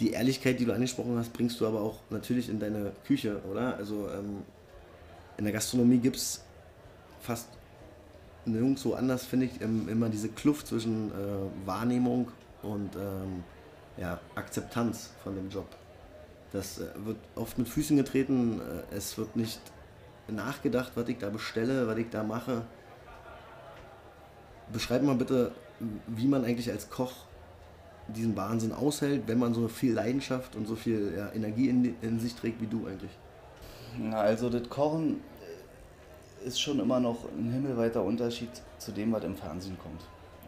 die Ehrlichkeit, die du angesprochen hast, bringst du aber auch natürlich in deine Küche, oder? Also ähm, in der Gastronomie gibt es fast nirgendwo anders, finde ich, immer diese Kluft zwischen äh, Wahrnehmung und ähm, ja, Akzeptanz von dem Job. Das äh, wird oft mit Füßen getreten, äh, es wird nicht nachgedacht, was ich da bestelle, was ich da mache. Beschreib mal bitte, wie man eigentlich als Koch diesen Wahnsinn aushält, wenn man so viel Leidenschaft und so viel ja, Energie in, in sich trägt wie du eigentlich. Also das Kochen äh, ist schon immer noch ein himmelweiter Unterschied zu dem, was im Fernsehen kommt.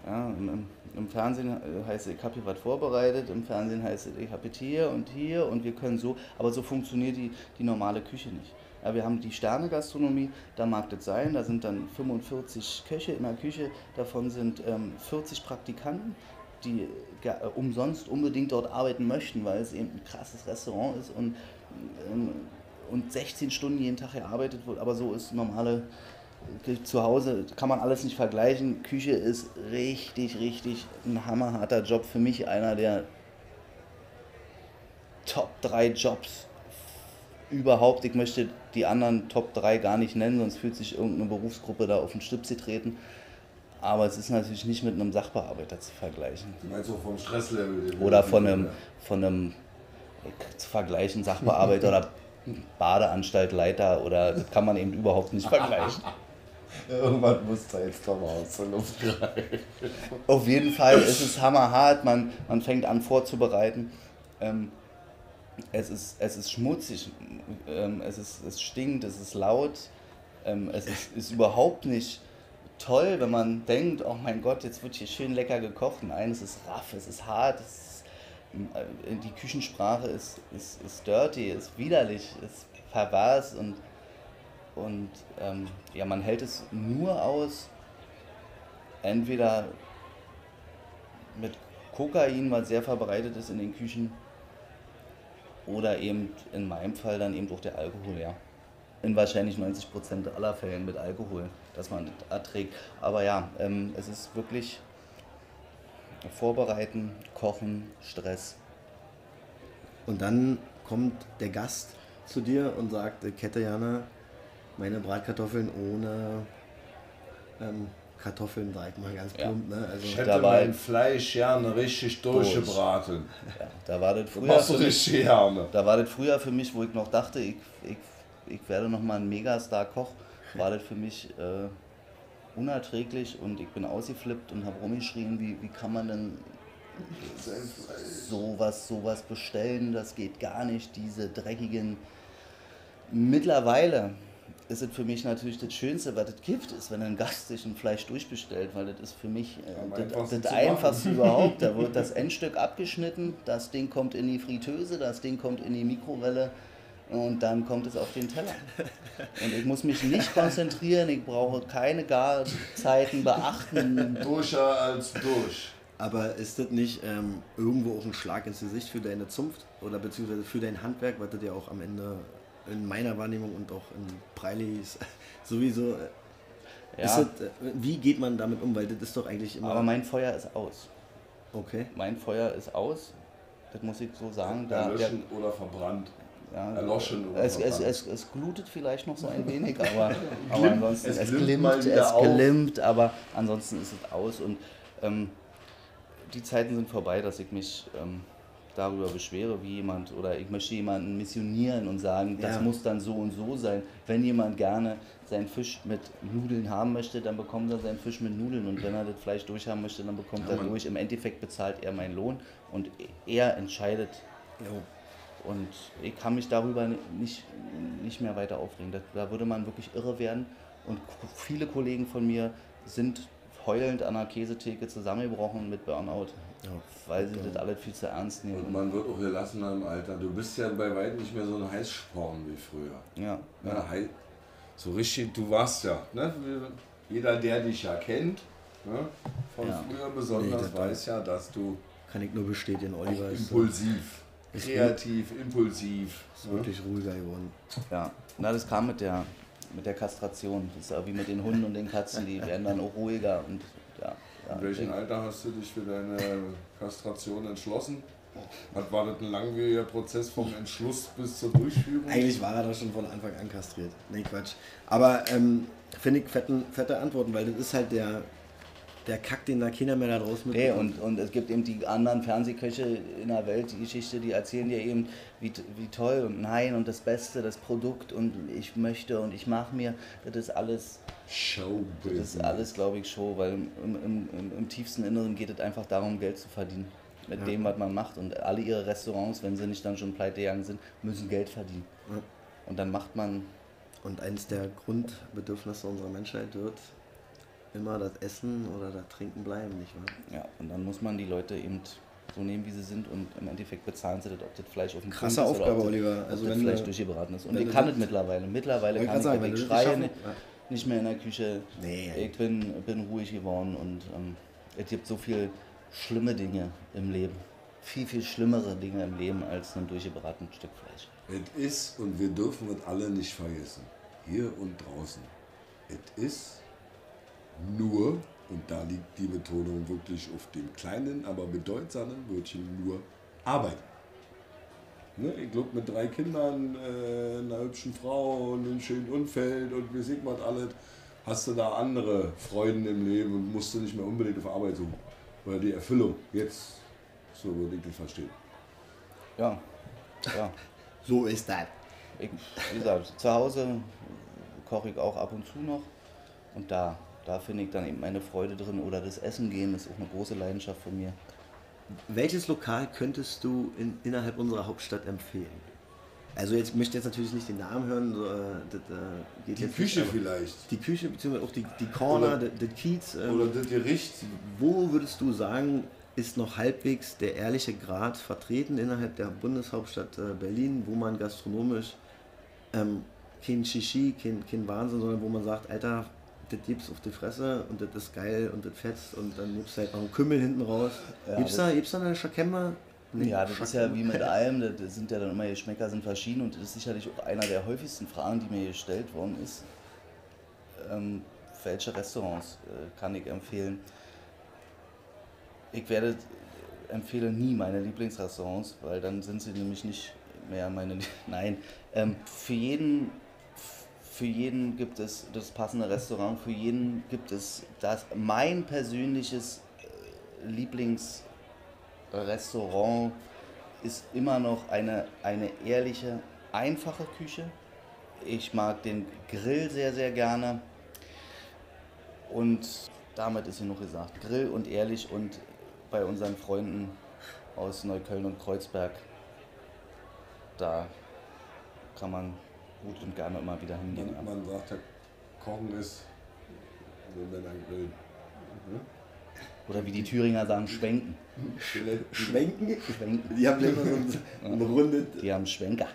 Ja, im, im- Fernsehen äh, heißt es, ich habe hier was vorbereitet, im Fernsehen heißt es, ich habe hier und hier und wir können so, aber so funktioniert die, die normale Küche nicht. Ja, wir haben die Sterne-Gastronomie, da mag das sein, da sind dann 45 Köche in der Küche, davon sind ähm, 40 Praktikanten, die äh, umsonst unbedingt dort arbeiten möchten, weil es eben ein krasses Restaurant ist und, ähm, und 16 Stunden jeden Tag gearbeitet wird, aber so ist normale äh, zu Hause, kann man alles nicht vergleichen. Küche ist richtig, richtig ein hammerharter Job. Für mich einer der Top 3 Jobs überhaupt. Ich möchte die anderen Top 3 gar nicht nennen, sonst fühlt sich irgendeine Berufsgruppe da auf den Stüpsi treten. Aber es ist natürlich nicht mit einem Sachbearbeiter zu vergleichen. Du meinst auch vom Stresslevel. Oder von einem, von einem äh, zu vergleichen Sachbearbeiter oder Badeanstaltleiter oder das kann man eben überhaupt nicht vergleichen. Irgendwann muss da jetzt doch mal aus der Luft greifen. Auf jeden Fall ist es hammerhart, man, man fängt an vorzubereiten. Ähm, es, ist, es ist schmutzig, ähm, es, ist, es stinkt, es ist laut, ähm, es ist, ist überhaupt nicht toll, wenn man denkt, oh mein Gott, jetzt wird hier schön lecker gekocht. Nein, es ist raff, es ist hart, es ist, äh, die Küchensprache ist, ist, ist dirty, ist widerlich, ist pervers und, und ähm, ja, man hält es nur aus, entweder mit Kokain, was sehr verbreitet ist in den Küchen, oder eben in meinem Fall dann eben durch der Alkohol, ja. In wahrscheinlich 90% aller Fällen mit Alkohol, dass man das erträgt. Aber ja, ähm, es ist wirklich, Vorbereiten, kochen, Stress. Und dann kommt der Gast zu dir und sagt, ich hätte gerne meine Bratkartoffeln ohne ähm, Kartoffeln, sag ich mal ganz Ja. plump. Ne? Also, Ich hätte Da war mein Fleisch gerne richtig durchgebraten. Ja, da war das früher machst für du mich, richtig gerne. da war das früher für mich, wo ich noch dachte, ich, ich, ich werde noch mal ein Megastar-Koch, war das für mich äh, unerträglich und ich bin ausgeflippt und habe rumgeschrien, wie, wie kann man denn sowas, sowas bestellen, das geht gar nicht, diese dreckigen. Mittlerweile ist es für mich natürlich das Schönste, was es gibt, ist, wenn ein Gast sich ein Fleisch durchbestellt, weil das ist für mich äh, das, das Einfachste überhaupt. Da wird das Endstück abgeschnitten, das Ding kommt in die Fritteuse, das Ding kommt in die Mikrowelle und dann kommt es auf den Teller. Und ich muss mich nicht konzentrieren, ich brauche keine Garzeiten beachten. Duscher als durch. aber ist das nicht ähm, irgendwo auch ein Schlag ins Gesicht für deine Zunft oder beziehungsweise für dein Handwerk, was das ja auch am Ende in meiner Wahrnehmung und auch in Breilis sowieso. äh, Ist Ja, das, äh, wie geht man damit um? Weil das ist doch eigentlich immer. aber mein Feuer ist aus. okay. Mein Feuer ist aus. Das muss ich so sagen. Da, der, Erlöschen oder verbrannt. ja, erloschen oder es, es, verbrannt. es, es glutet vielleicht noch so ein wenig, aber, aber ansonsten es es, glimmt glimmt, es auf. glimmt, aber ansonsten ist es aus und ähm, die Zeiten sind vorbei, dass ich mich ähm, darüber beschwere, wie jemand oder ich möchte jemanden missionieren und sagen, das Ja. muss dann so und so sein. Wenn jemand gerne seinen Fisch mit Nudeln haben möchte, dann bekommt er seinen Fisch mit Nudeln und wenn er das Fleisch durchhaben möchte, dann bekommt Ja, er durch. Im Endeffekt bezahlt er meinen Lohn und er entscheidet, Jo. und ich kann mich darüber nicht, nicht mehr weiter aufregen. Da, da würde man wirklich irre werden. Und viele Kollegen von mir sind heulend an der Käsetheke zusammengebrochen mit Burnout, Ja. weil sie das alles viel zu ernst Und nehmen. man wird auch gelassen im Alter. Du bist ja bei weitem nicht mehr so ein Heißsporn wie früher. Ja, Ja, hei- so richtig, du warst ja. Ne? Jeder, der dich ja kennt, ne? von Ja. früher besonders, Nee, weiß ja, dass du Kann ich nur bestätigen, Oliver ist, impulsiv, kreativ, impulsiv. ist ne? wirklich ruhiger geworden. ja. Na, das kam mit der, mit der Kastration. Das ist ja wie mit den Hunden und den Katzen, die werden dann auch ruhiger. Und, ja, ja, In welchem Alter hast du dich für deine Kastration entschlossen? Hat, war das ein langwieriger Prozess vom Entschluss bis zur Durchführung? Eigentlich war er da schon von Anfang an kastriert. Nee, Quatsch. Aber ähm, finde ich fetten, fette Antworten, weil das ist halt der, der Kack, den da keiner mehr da draußen Nee, mitbekommt. und, und es gibt eben die anderen Fernsehköche in der Welt, die Geschichte, die erzählen dir eben, wie, wie toll und nein und das Beste, das Produkt und ich möchte und ich mache mir, das ist alles, das Showbusiness. ist alles, glaube ich, Show, weil im, im, im, im tiefsten Inneren geht es einfach darum, Geld zu verdienen mit Ja. dem, was man macht und alle ihre Restaurants, wenn sie nicht dann schon pleite gegangen sind, müssen Geld verdienen. Ja. Und dann macht man, Und eines der Grundbedürfnisse unserer Menschheit wird immer das Essen oder das Trinken bleiben, nicht wahr? ja, und dann muss man die Leute eben so nehmen, wie sie sind und im Endeffekt bezahlen sie das, ob das Fleisch auf dem Krasse Punkt ist oder Aufgabe, ob das, Oliver. ob Also das wenn Fleisch du- durchgebraten ist. Und ich kann das- es mittlerweile. Mittlerweile kann ich sagen, das. Ich das schreie Ja. Nicht mehr in der Küche. Nee. Ich bin, bin ruhig geworden und ähm, es gibt so viele schlimme Dinge im Leben. Viel, viel schlimmere Dinge im Leben als ein durchgebratenes Stück Fleisch. Es ist, und wir dürfen es alle nicht vergessen, hier und draußen, es ist nur, und da liegt die Betonung wirklich auf dem kleinen, aber bedeutsamen Wörtchen nur, Arbeit. Ne, ich glaube, mit drei Kindern, äh, einer hübschen Frau und einem schönen Umfeld und wie sieht man alles, hast du da andere Freuden im Leben und musst du nicht mehr unbedingt auf Arbeit suchen. Weil die Erfüllung jetzt, so würde ich das verstehen. Ja, ja. So ist das. Ich, wie gesagt, zu Hause koche ich auch ab und zu noch. Und da, da finde ich dann eben meine Freude drin. Oder das Essen gehen ist auch eine große Leidenschaft von mir. Welches Lokal könntest du in, innerhalb unserer Hauptstadt empfehlen? Also jetzt ich möchte jetzt natürlich nicht den Namen hören, so, äh, das äh, Die Küche nicht, vielleicht. Die Küche, beziehungsweise auch die, die Corner, der Kiez. ähm, Oder das Gericht. Wo würdest du sagen, ist noch halbwegs der ehrliche Grad vertreten innerhalb der Bundeshauptstadt äh, Berlin, wo man gastronomisch ähm, kein Shishi, kein, kein Wahnsinn, sondern wo man sagt, Alter, das gibt's auf die Fresse und das ist geil und das fetzt und dann gibt's halt noch einen Kümmel hinten raus. Ja, gibt's, da, gibt's da eine Schakemma? Nee, Ja, das ist Schakemma. ja wie mit allem, das- sind ja dann immer, Geschmäcker sind verschieden und das ist sicherlich auch einer der häufigsten Fragen, die mir gestellt worden ist. Ähm, welche Restaurants äh, kann ich empfehlen? ich werde empfehle nie meine Lieblingsrestaurants, weil dann sind sie nämlich nicht mehr meine. Nein, ähm, für jeden für jeden gibt es das passende Restaurant, für jeden gibt es das mein persönliches äh, Lieblingsrestaurant ist immer noch eine, eine ehrliche, einfache Küche. Ich mag den Grill sehr, sehr gerne. Und damit ist genug gesagt. Grill und ehrlich und bei unseren Freunden aus Neukölln und Kreuzberg, da kann man gut und gerne immer wieder hingehen. Man, man sagt ja, Kochen ist, wenn Männer grillen. Oder wie die Thüringer sagen, schwenken. Schwenken? Schwenken. Die haben immer so ein, ein rundes. Die haben Schwenker.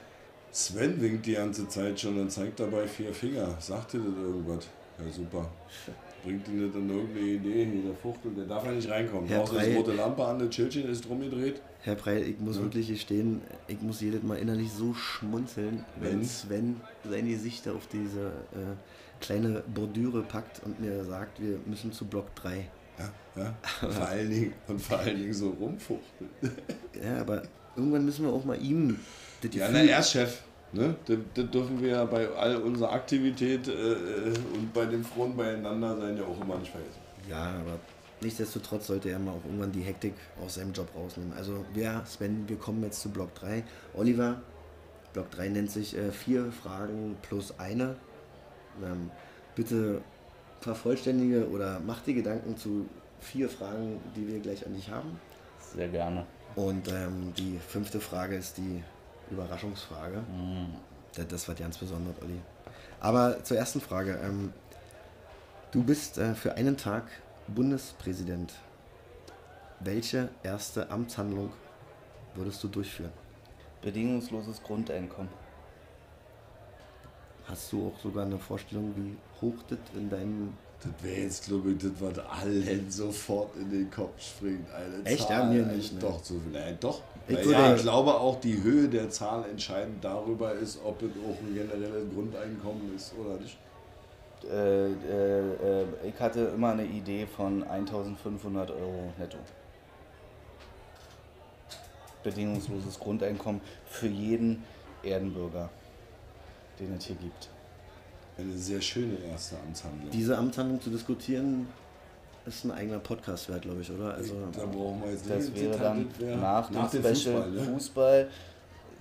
Sven winkt die ganze Zeit schon und zeigt dabei vier Finger. Sagt dir das irgendwas? Ja, super. Bringt ihn an irgendeine Idee hier, der Fuchtel, der darf ja nicht reinkommen. Herr Brei- rote Lampe an, das Schildchen ist drum gedreht. Herr Preil, ich muss wirklich gestehen, ich muss jedes Mal innerlich so schmunzeln, wenn Wenn? Sven sein Gesicht auf diese äh, kleine Bordüre packt und mir sagt, wir müssen zu Block 3. Ja, ja. vor allen Dingen, und vor allen Dingen so rumfuchteln. Ja, aber irgendwann müssen wir auch mal ihm das Ja, Gefühl- na, er ist Chef. Ne? Das, das dürfen wir ja bei all unserer Aktivität äh, äh, und bei dem frohen Beieinander sein ja auch immer nicht vergessen. Ja, aber nichtsdestotrotz sollte er mal auch irgendwann die Hektik aus seinem Job rausnehmen. Also wir, Sven, wir kommen jetzt zu Block 3. Oliver, Block 3 nennt sich äh, vier Fragen plus eine. Ähm, bitte vervollständige oder mach dir Gedanken zu vier Fragen, die wir gleich an dich haben. Sehr gerne. Und ähm, die fünfte Frage ist die Überraschungsfrage. Das, das war ganz besonders, Olli. Aber zur ersten Frage. Ähm, du bist äh, für einen Tag Bundespräsident. Welche erste Amtshandlung würdest du durchführen? Bedingungsloses Grundeinkommen. Hast du auch sogar eine Vorstellung, wie hoch das in deinem... Das wäre jetzt, glaube ich, das, was allen sofort in den Kopf springt. Eine Echt? Zahl, Ja, mir nicht, ne? Doch, so viel. Nein, doch. Ich ja, ich glaube auch, die Höhe der Zahl entscheidend darüber ist, ob es auch ein generelles Grundeinkommen ist oder nicht. Äh, äh, äh, ich hatte immer eine Idee von 1500 Euro netto. Bedingungsloses Grundeinkommen für jeden Erdenbürger, den es hier gibt. Eine sehr schöne erste Amtshandlung. Diese Amtshandlung zu diskutieren, ist ein eigener Podcast wert, glaube ich, oder? Also, da brauchen wir jetzt Das nicht wäre dann wäre nach dem Special Fußball, ne? Fußball,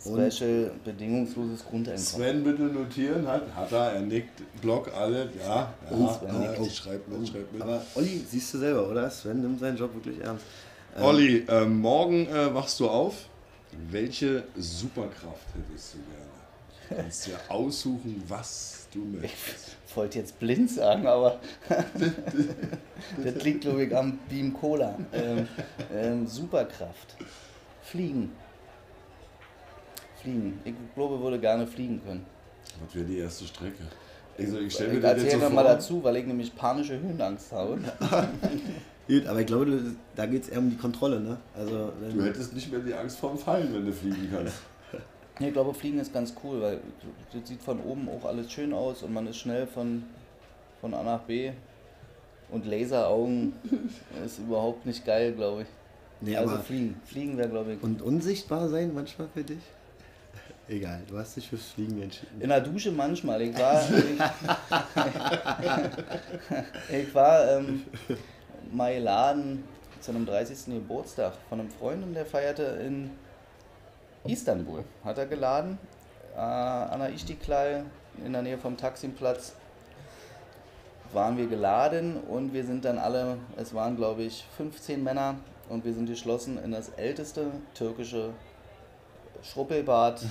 Und- Special bedingungsloses Grundeinkommen. Sven bitte notieren, hat, hat er, er nickt, Block alle, ja, ja, Sven ja nickt. ich schreib mit, schreib mit. aber Olli, siehst du selber, oder? Sven nimmt seinen Job wirklich ernst. Ähm, Olli, ähm, morgen äh, wachst du auf. Welche Superkraft hättest du gerne? Du kannst dir aussuchen, was du möchtest. Ich wollte jetzt blind sagen, aber das liegt, glaube ich, am Beam Cola. Ähm, ähm, Superkraft. Fliegen. Fliegen. Ich glaube, würde gerne fliegen können. Was wäre die erste Strecke? Also ich stelle mir Ich das jetzt so noch mal vor. dazu, weil ich nämlich panische Höhenangst habe. Gut, aber ich glaube, da geht es eher um die Kontrolle, ne? Also, Du hättest nicht mehr die Angst vorm Fallen, wenn du fliegen kannst. Nee, Ich glaube, Fliegen ist ganz cool, weil das sieht von oben auch alles schön aus und man ist schnell von, von A nach B. Und Laseraugen ist überhaupt nicht geil, glaube ich. nee, also aber, Fliegen. Fliegen wäre, glaube ich. und unsichtbar sein manchmal für dich? Egal, du hast dich fürs Fliegen entschieden. In der Dusche manchmal. Ich war, ich, ich war ähm, mal geladen zu einem 30. Geburtstag von einem Freund und der feierte in Istanbul. Hat er geladen, äh, an der Istiklal in der Nähe vom Taksimplatz waren wir geladen und wir sind dann alle, es waren glaube ich 15 Männer und wir sind geschlossen in das älteste türkische Schruppelbad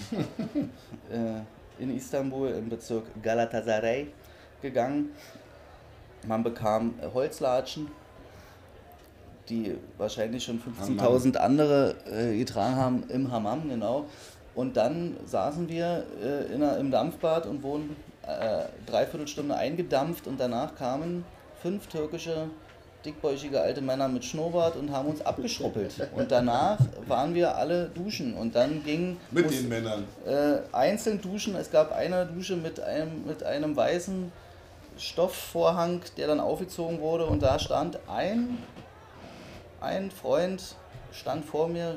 äh, in Istanbul im Bezirk Galatasaray gegangen. Man bekam Holzlatschen, die wahrscheinlich schon 15.000 andere äh, getragen haben im Hammam, genau. Und dann saßen wir äh, in einer, im Dampfbad und wurden äh, dreiviertel Stunde eingedampft und danach kamen fünf türkische dickbäuchige alte Männer mit Schnurrbart und haben uns abgeschruppelt. Und danach waren wir alle duschen und dann ging Mit den Männern. äh, einzeln duschen. Es gab eine Dusche mit einem, mit einem weißen Stoffvorhang, der dann aufgezogen wurde und da stand ein ein Freund stand vor mir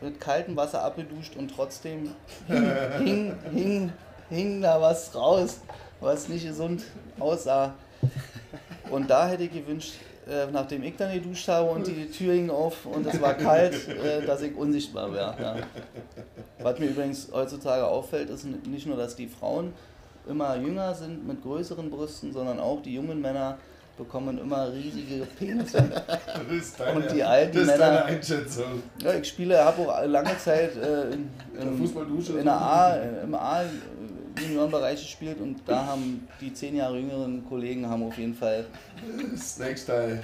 mit kaltem Wasser abgeduscht und trotzdem hing, hing, hing da was raus, was nicht gesund aussah. Und da hätte ich gewünscht, äh, nachdem ich dann geduscht habe und die Tür hing auf und es war kalt, äh, dass ich unsichtbar wäre. Ja. Was mir übrigens heutzutage auffällt, ist nicht nur, dass die Frauen immer jünger sind mit größeren Brüsten, sondern auch die jungen Männer bekommen immer riesige Penisse. Das ist deine, Und die alten das ist Männer- deine Einschätzung. Ja, ich spiele, habe auch lange Zeit äh, in, der in, Fußballdusche in der A, im A Juniorenbereich gespielt und da haben die zehn Jahre jüngeren Kollegen haben auf jeden Fall Snake-Style.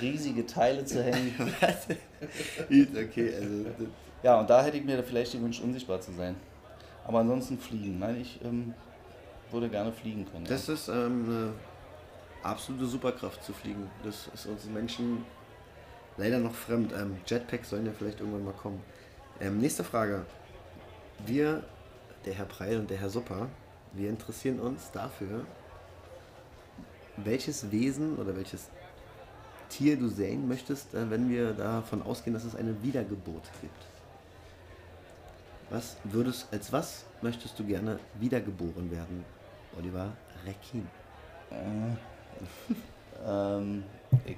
riesige Teile zu hängen. okay, also Ja, und da hätte ich mir vielleicht gewünscht, unsichtbar zu sein. Aber ansonsten fliegen. Nein, ich ähm, würde gerne fliegen können. das ist ähm, eine absolute Superkraft zu fliegen. Das ist uns Menschen leider noch fremd. Ähm, Jetpacks sollen ja vielleicht irgendwann mal kommen. Ähm, nächste Frage. Wir, der Herr Preil und der Herr Supper, wir interessieren uns dafür, welches Wesen oder welches Tier du sehen möchtest, äh, wenn wir davon ausgehen, dass es eine Wiedergeburt gibt. Was würdest, als was möchtest du gerne wiedergeboren werden, Oliver Rekin? Ähm, ich, äh,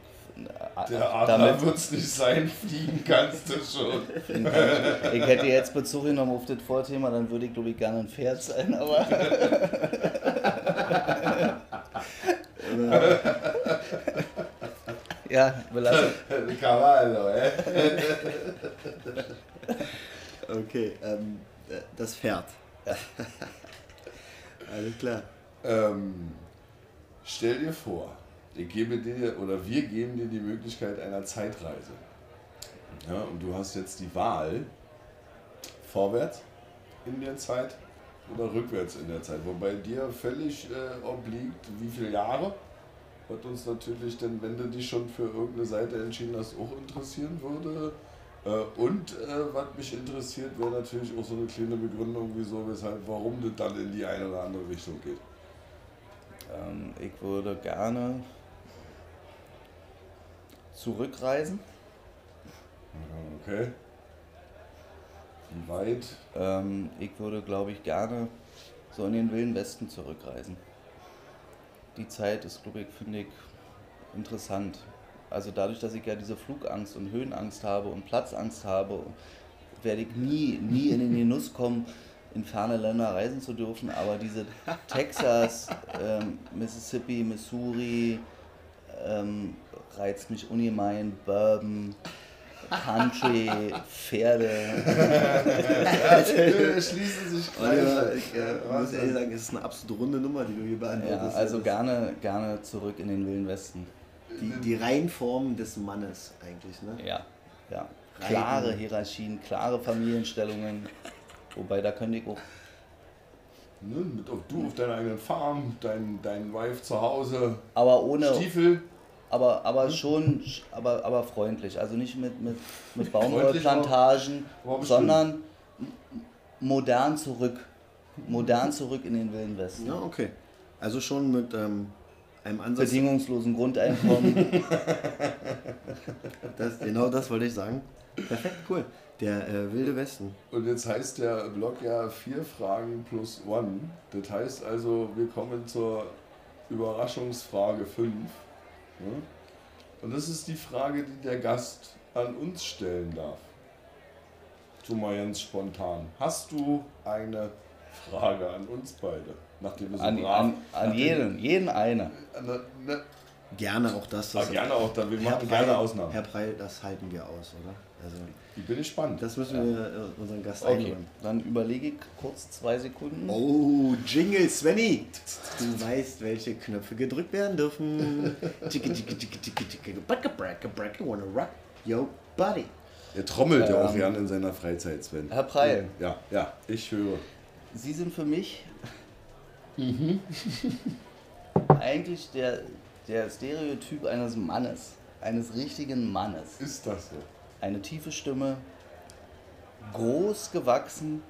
Der Adler damit, wird es nicht sein, fliegen kannst du schon. ich hätte jetzt Bezug genommen auf das Vorthema, dann würde ich glaube ich gerne ein Pferd sein, aber. ja, belassen. Cavallo, ey. Okay, ähm, äh, das Pferd. Alles klar. Ähm, stell dir vor, ich gebe dir oder wir geben dir die Möglichkeit einer Zeitreise. Ja, und du hast jetzt die Wahl, vorwärts in der Zeit oder rückwärts in der Zeit. Wobei dir völlig äh, obliegt, wie viele Jahre. Was uns natürlich, denn wenn du dich schon für irgendeine Seite entschieden hast, auch interessieren würde. Äh, und äh, was mich interessiert, wäre natürlich auch so eine kleine Begründung, wieso, weshalb, warum das dann in die eine oder andere Richtung geht. Ähm, ich würde gerne zurückreisen. Okay. Wie weit? Ähm, ich würde, glaube ich, gerne so in den Wilden Westen zurückreisen. Die Zeit ist, glaube ich, finde ich interessant. Also dadurch, dass ich ja diese Flugangst und Höhenangst habe und Platzangst habe, werde ich nie, nie in den Genuss kommen, in ferne Länder reisen zu dürfen. Aber diese Texas, ähm, Mississippi, Missouri ähm, reizt mich ungemein. Bourbon, Country, Pferde. schließen sich Oliver, ich äh, muss ehrlich sagen, es ist eine absolut runde Nummer, die du hier beantwortest. Ja, also gerne, gerne zurück in den Wilden Westen. Die, die Reinform des Mannes eigentlich, ne? Ja, ja. Klare Hierarchien, klare Familienstellungen. Wobei da könnte ich auch. Ne, mit du auf deiner eigenen Farm, dein, dein Wife zu Hause, Aber ohne. Stiefel. Aber, aber schon, aber, aber freundlich. Also nicht mit, mit, mit Baumwollplantagen, sondern modern zurück. Modern zurück in den Wilden Westen. Ja, okay. Also schon mit ähm, einem Ansatz. Bedingungslosen Grundeinkommen. Das, genau das wollte ich sagen. Perfekt, cool. Der äh, Wilde Westen. Und jetzt heißt der Blog ja vier Fragen plus one. Das heißt also, wir kommen zur Überraschungsfrage 5. Ne? Und das ist die Frage, die der Gast an uns stellen darf. So mal ganz spontan. Hast du eine Frage an uns beide? Nachdem wir so An, brav- an, an jeden, jeden eine. Ne, ne, Gerne auch das. ah, das gerne auch, dann wir Herr machen Preil, gerne Ausnahmen. Herr Preil, das halten wir aus, oder? Also, Ich bin gespannt. das müssen wir äh, unseren Gast Okay, einräumen. dann überlege ich kurz zwei Sekunden. Oh, Jingle, Svenny! Du weißt, welche Knöpfe gedrückt werden dürfen. Bracka, wanna rock your body. Er trommelt ja auch Ähm, gerne in seiner Freizeit, Sven. Herr Preil, Ja, ja, ich höre. Sie sind für mich eigentlich der, der Stereotyp eines Mannes, eines richtigen Mannes. Ist das so? Eine tiefe Stimme, groß gewachsen.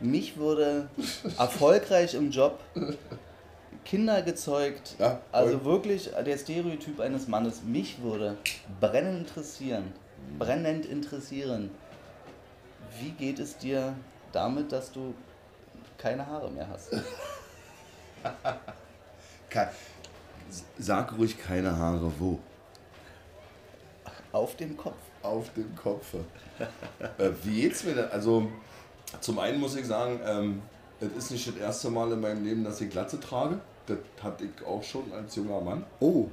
Mich würde erfolgreich im Job Kinder gezeugt. Ja, also wirklich der Stereotyp eines Mannes. Mich würde brennend interessieren, brennend interessieren, wie geht es dir damit, dass du keine Haare mehr hast? Sag ruhig keine Haare wo. Auf dem Kopf. Auf dem Kopf. äh, wie geht's mir denn? Also, zum einen muss ich sagen, ähm, es ist nicht das erste Mal in meinem Leben, dass ich Glatze trage. Das hatte ich auch schon als junger Mann. Oh,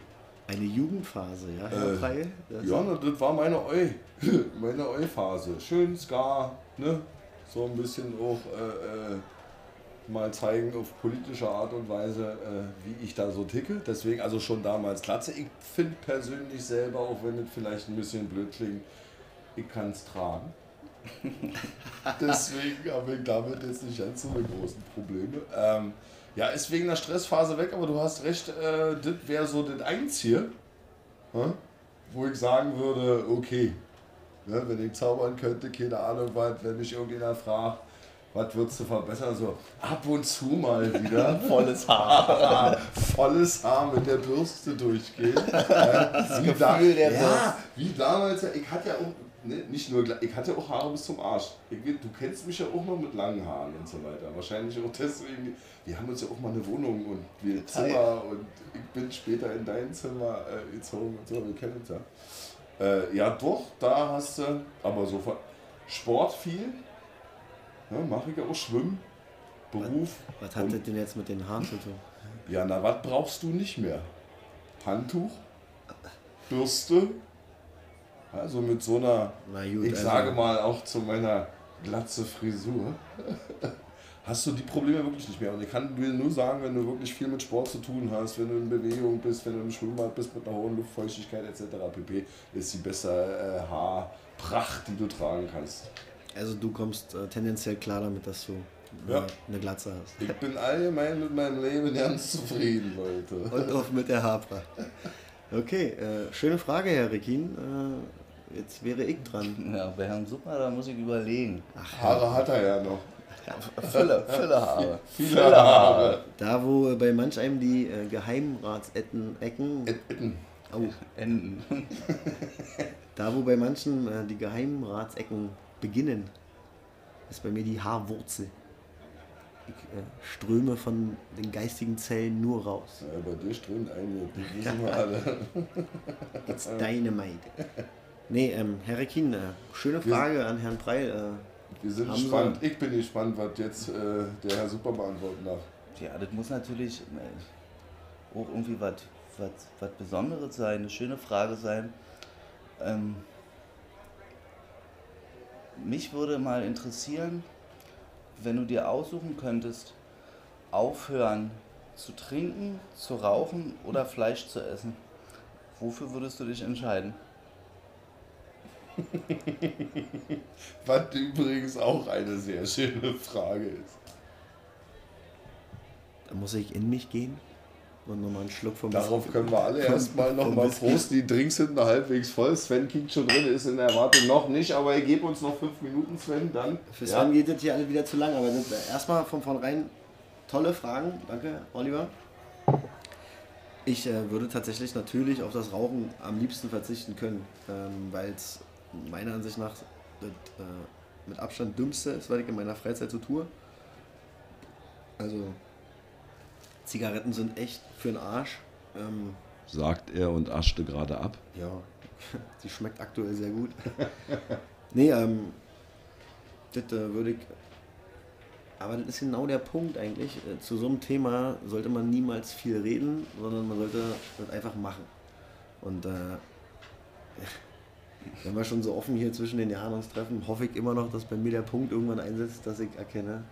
eine Jugendphase, ja, Herr Äh, Preil? Ja, na, das war meine Eu, meine Eu-Phase. Schön Ska, ne? So ein bisschen auch äh, äh, mal zeigen auf politische Art und Weise, äh, wie ich da so ticke. Deswegen also schon damals Glatze. Ich finde persönlich selber, auch wenn es vielleicht ein bisschen blöd klingt, ich kann es tragen. Deswegen habe ich damit jetzt nicht ganz so eine großen Probleme. Ähm, ja, ist wegen der Stressphase weg, aber du hast recht, äh, das wäre so das Einzige, hä? wo ich sagen würde, okay, ne, wenn ich zaubern könnte, keine Ahnung was, wenn mich irgendjemand fragt, was würdest du verbessern, so ab und zu mal wieder Volles Haar. volles Haar mit der Bürste durchgehen. das Gefühl der ja, wie damals, ich hatte ja auch, ne, nicht nur, ich hatte auch Haare bis zum Arsch. Ich, du kennst mich ja auch noch mit langen Haaren und so weiter. Wahrscheinlich auch deswegen, wir haben uns ja auch mal eine Wohnung und wir Zimmer und ich bin später in dein Zimmer äh, gezogen und so, wir kennen uns ja. Äh, ja doch, da hast du, aber so Sport viel, ja, mache ich auch Schwimmen, Beruf. Was hat und- das denn jetzt mit den Haaren zu tun? ja, na, was brauchst du nicht mehr? Handtuch, Bürste, also mit so einer, gut, ich also- sage mal auch zu meiner glatze Frisur, hast du die Probleme wirklich nicht mehr. Und ich kann dir nur sagen, wenn du wirklich viel mit Sport zu tun hast, wenn du in Bewegung bist, wenn du im Schwimmbad bist mit einer hohen Luftfeuchtigkeit etc. pp, ist die beste äh, Haarpracht, die du tragen kannst. Also du kommst äh, tendenziell klar damit, dass du äh, Ja. eine Glatze hast. Ich bin allgemein mit meinem Leben ganz zufrieden, Leute. Und auch mit der Haarpracht. Okay, äh, schöne Frage, Herr Rekin. Äh, jetzt wäre ich dran. Ja, bei Herrn Super, da muss ich überlegen. Haare hat er ja noch. Fülle, Fülle Haare. Viele Haare. Da, wo äh, bei manch einem die äh, Geheimratsecken, Ecken, Etten. oh, Enden. da, wo bei manchen äh, die Geheimratsecken beginnen, ist bei mir die Haarwurzel. Ich äh, ströme von den geistigen Zellen nur raus. Ja, bei dir strömt eine, die wissen wir alle. It's Dynamite. Nee, ähm, Herr Rekin, äh, schöne Frage an Herrn Preil. Äh, Wir sind gespannt. Ich bin gespannt, was jetzt äh, der Herr Super beantworten darf. Ja, das muss natürlich äh, auch irgendwie was Besonderes sein, eine schöne Frage sein. Ähm, mich würde mal interessieren, wenn du dir aussuchen könntest, aufhören zu trinken, zu rauchen oder Fleisch zu essen. Wofür würdest du dich entscheiden? Was übrigens auch eine sehr schöne Frage ist. da muss ich in mich gehen und nochmal einen Schluck vom Darauf können wir alle erstmal nochmal Whisky. Prost. Die Drinks sind halbwegs voll. Sven kickt schon drin, ist in der Erwartung noch nicht, aber er gibt uns noch fünf Minuten, Sven. Dann. Für ja. Sven geht das hier alle wieder zu lang, aber erstmal von vornherein tolle Fragen. Danke, Oliver. Ich äh, würde tatsächlich natürlich auf das Rauchen am liebsten verzichten können, ähm, weil es meiner Ansicht nach das äh, mit Abstand dümmste ist, was ich in meiner Freizeit so tue. Also Zigaretten sind echt für den Arsch. Ähm, Sagt er und aschte gerade ab. ja, die schmeckt aktuell sehr gut. nee, ähm, das äh, würde ich. Aber das ist genau der Punkt eigentlich. Äh, Zu so einem Thema sollte man niemals viel reden, sondern man sollte das einfach machen. Und äh, wenn wir schon so offen hier zwischen den Jahren uns treffen, hoffe ich immer noch, dass bei mir der Punkt irgendwann einsetzt, dass ich erkenne,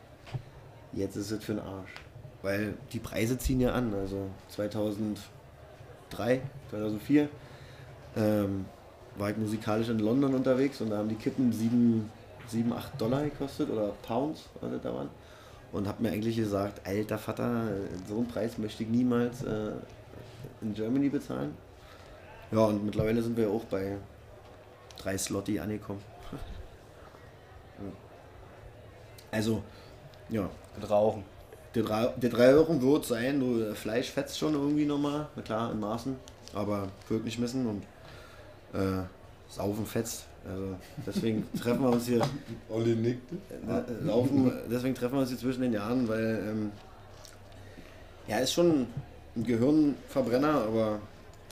jetzt ist es für den Arsch. Weil die Preise ziehen ja an. Also 2003, 2004 ähm, war ich musikalisch in London unterwegs und da haben die Kippen 7, 7 8 Dollar gekostet oder Pounds, was das da waren. Und habe mir eigentlich gesagt, alter Vater, so einen Preis möchte ich niemals äh, in Germany bezahlen. Ja, und mittlerweile sind wir auch bei 3 Slotti angekommen. Also, ja, Mit Rauchen. Der drei, der drei Wochen wird sein, du äh, Fleisch fetzt schon irgendwie nochmal, na klar, in Maßen, aber wird nicht missen und äh, Saufen fetzt. Also deswegen treffen wir uns hier, Olli nickte. äh, laufen, deswegen treffen wir uns hier zwischen den Jahren, weil ähm, ja, ist schon ein Gehirnverbrenner, aber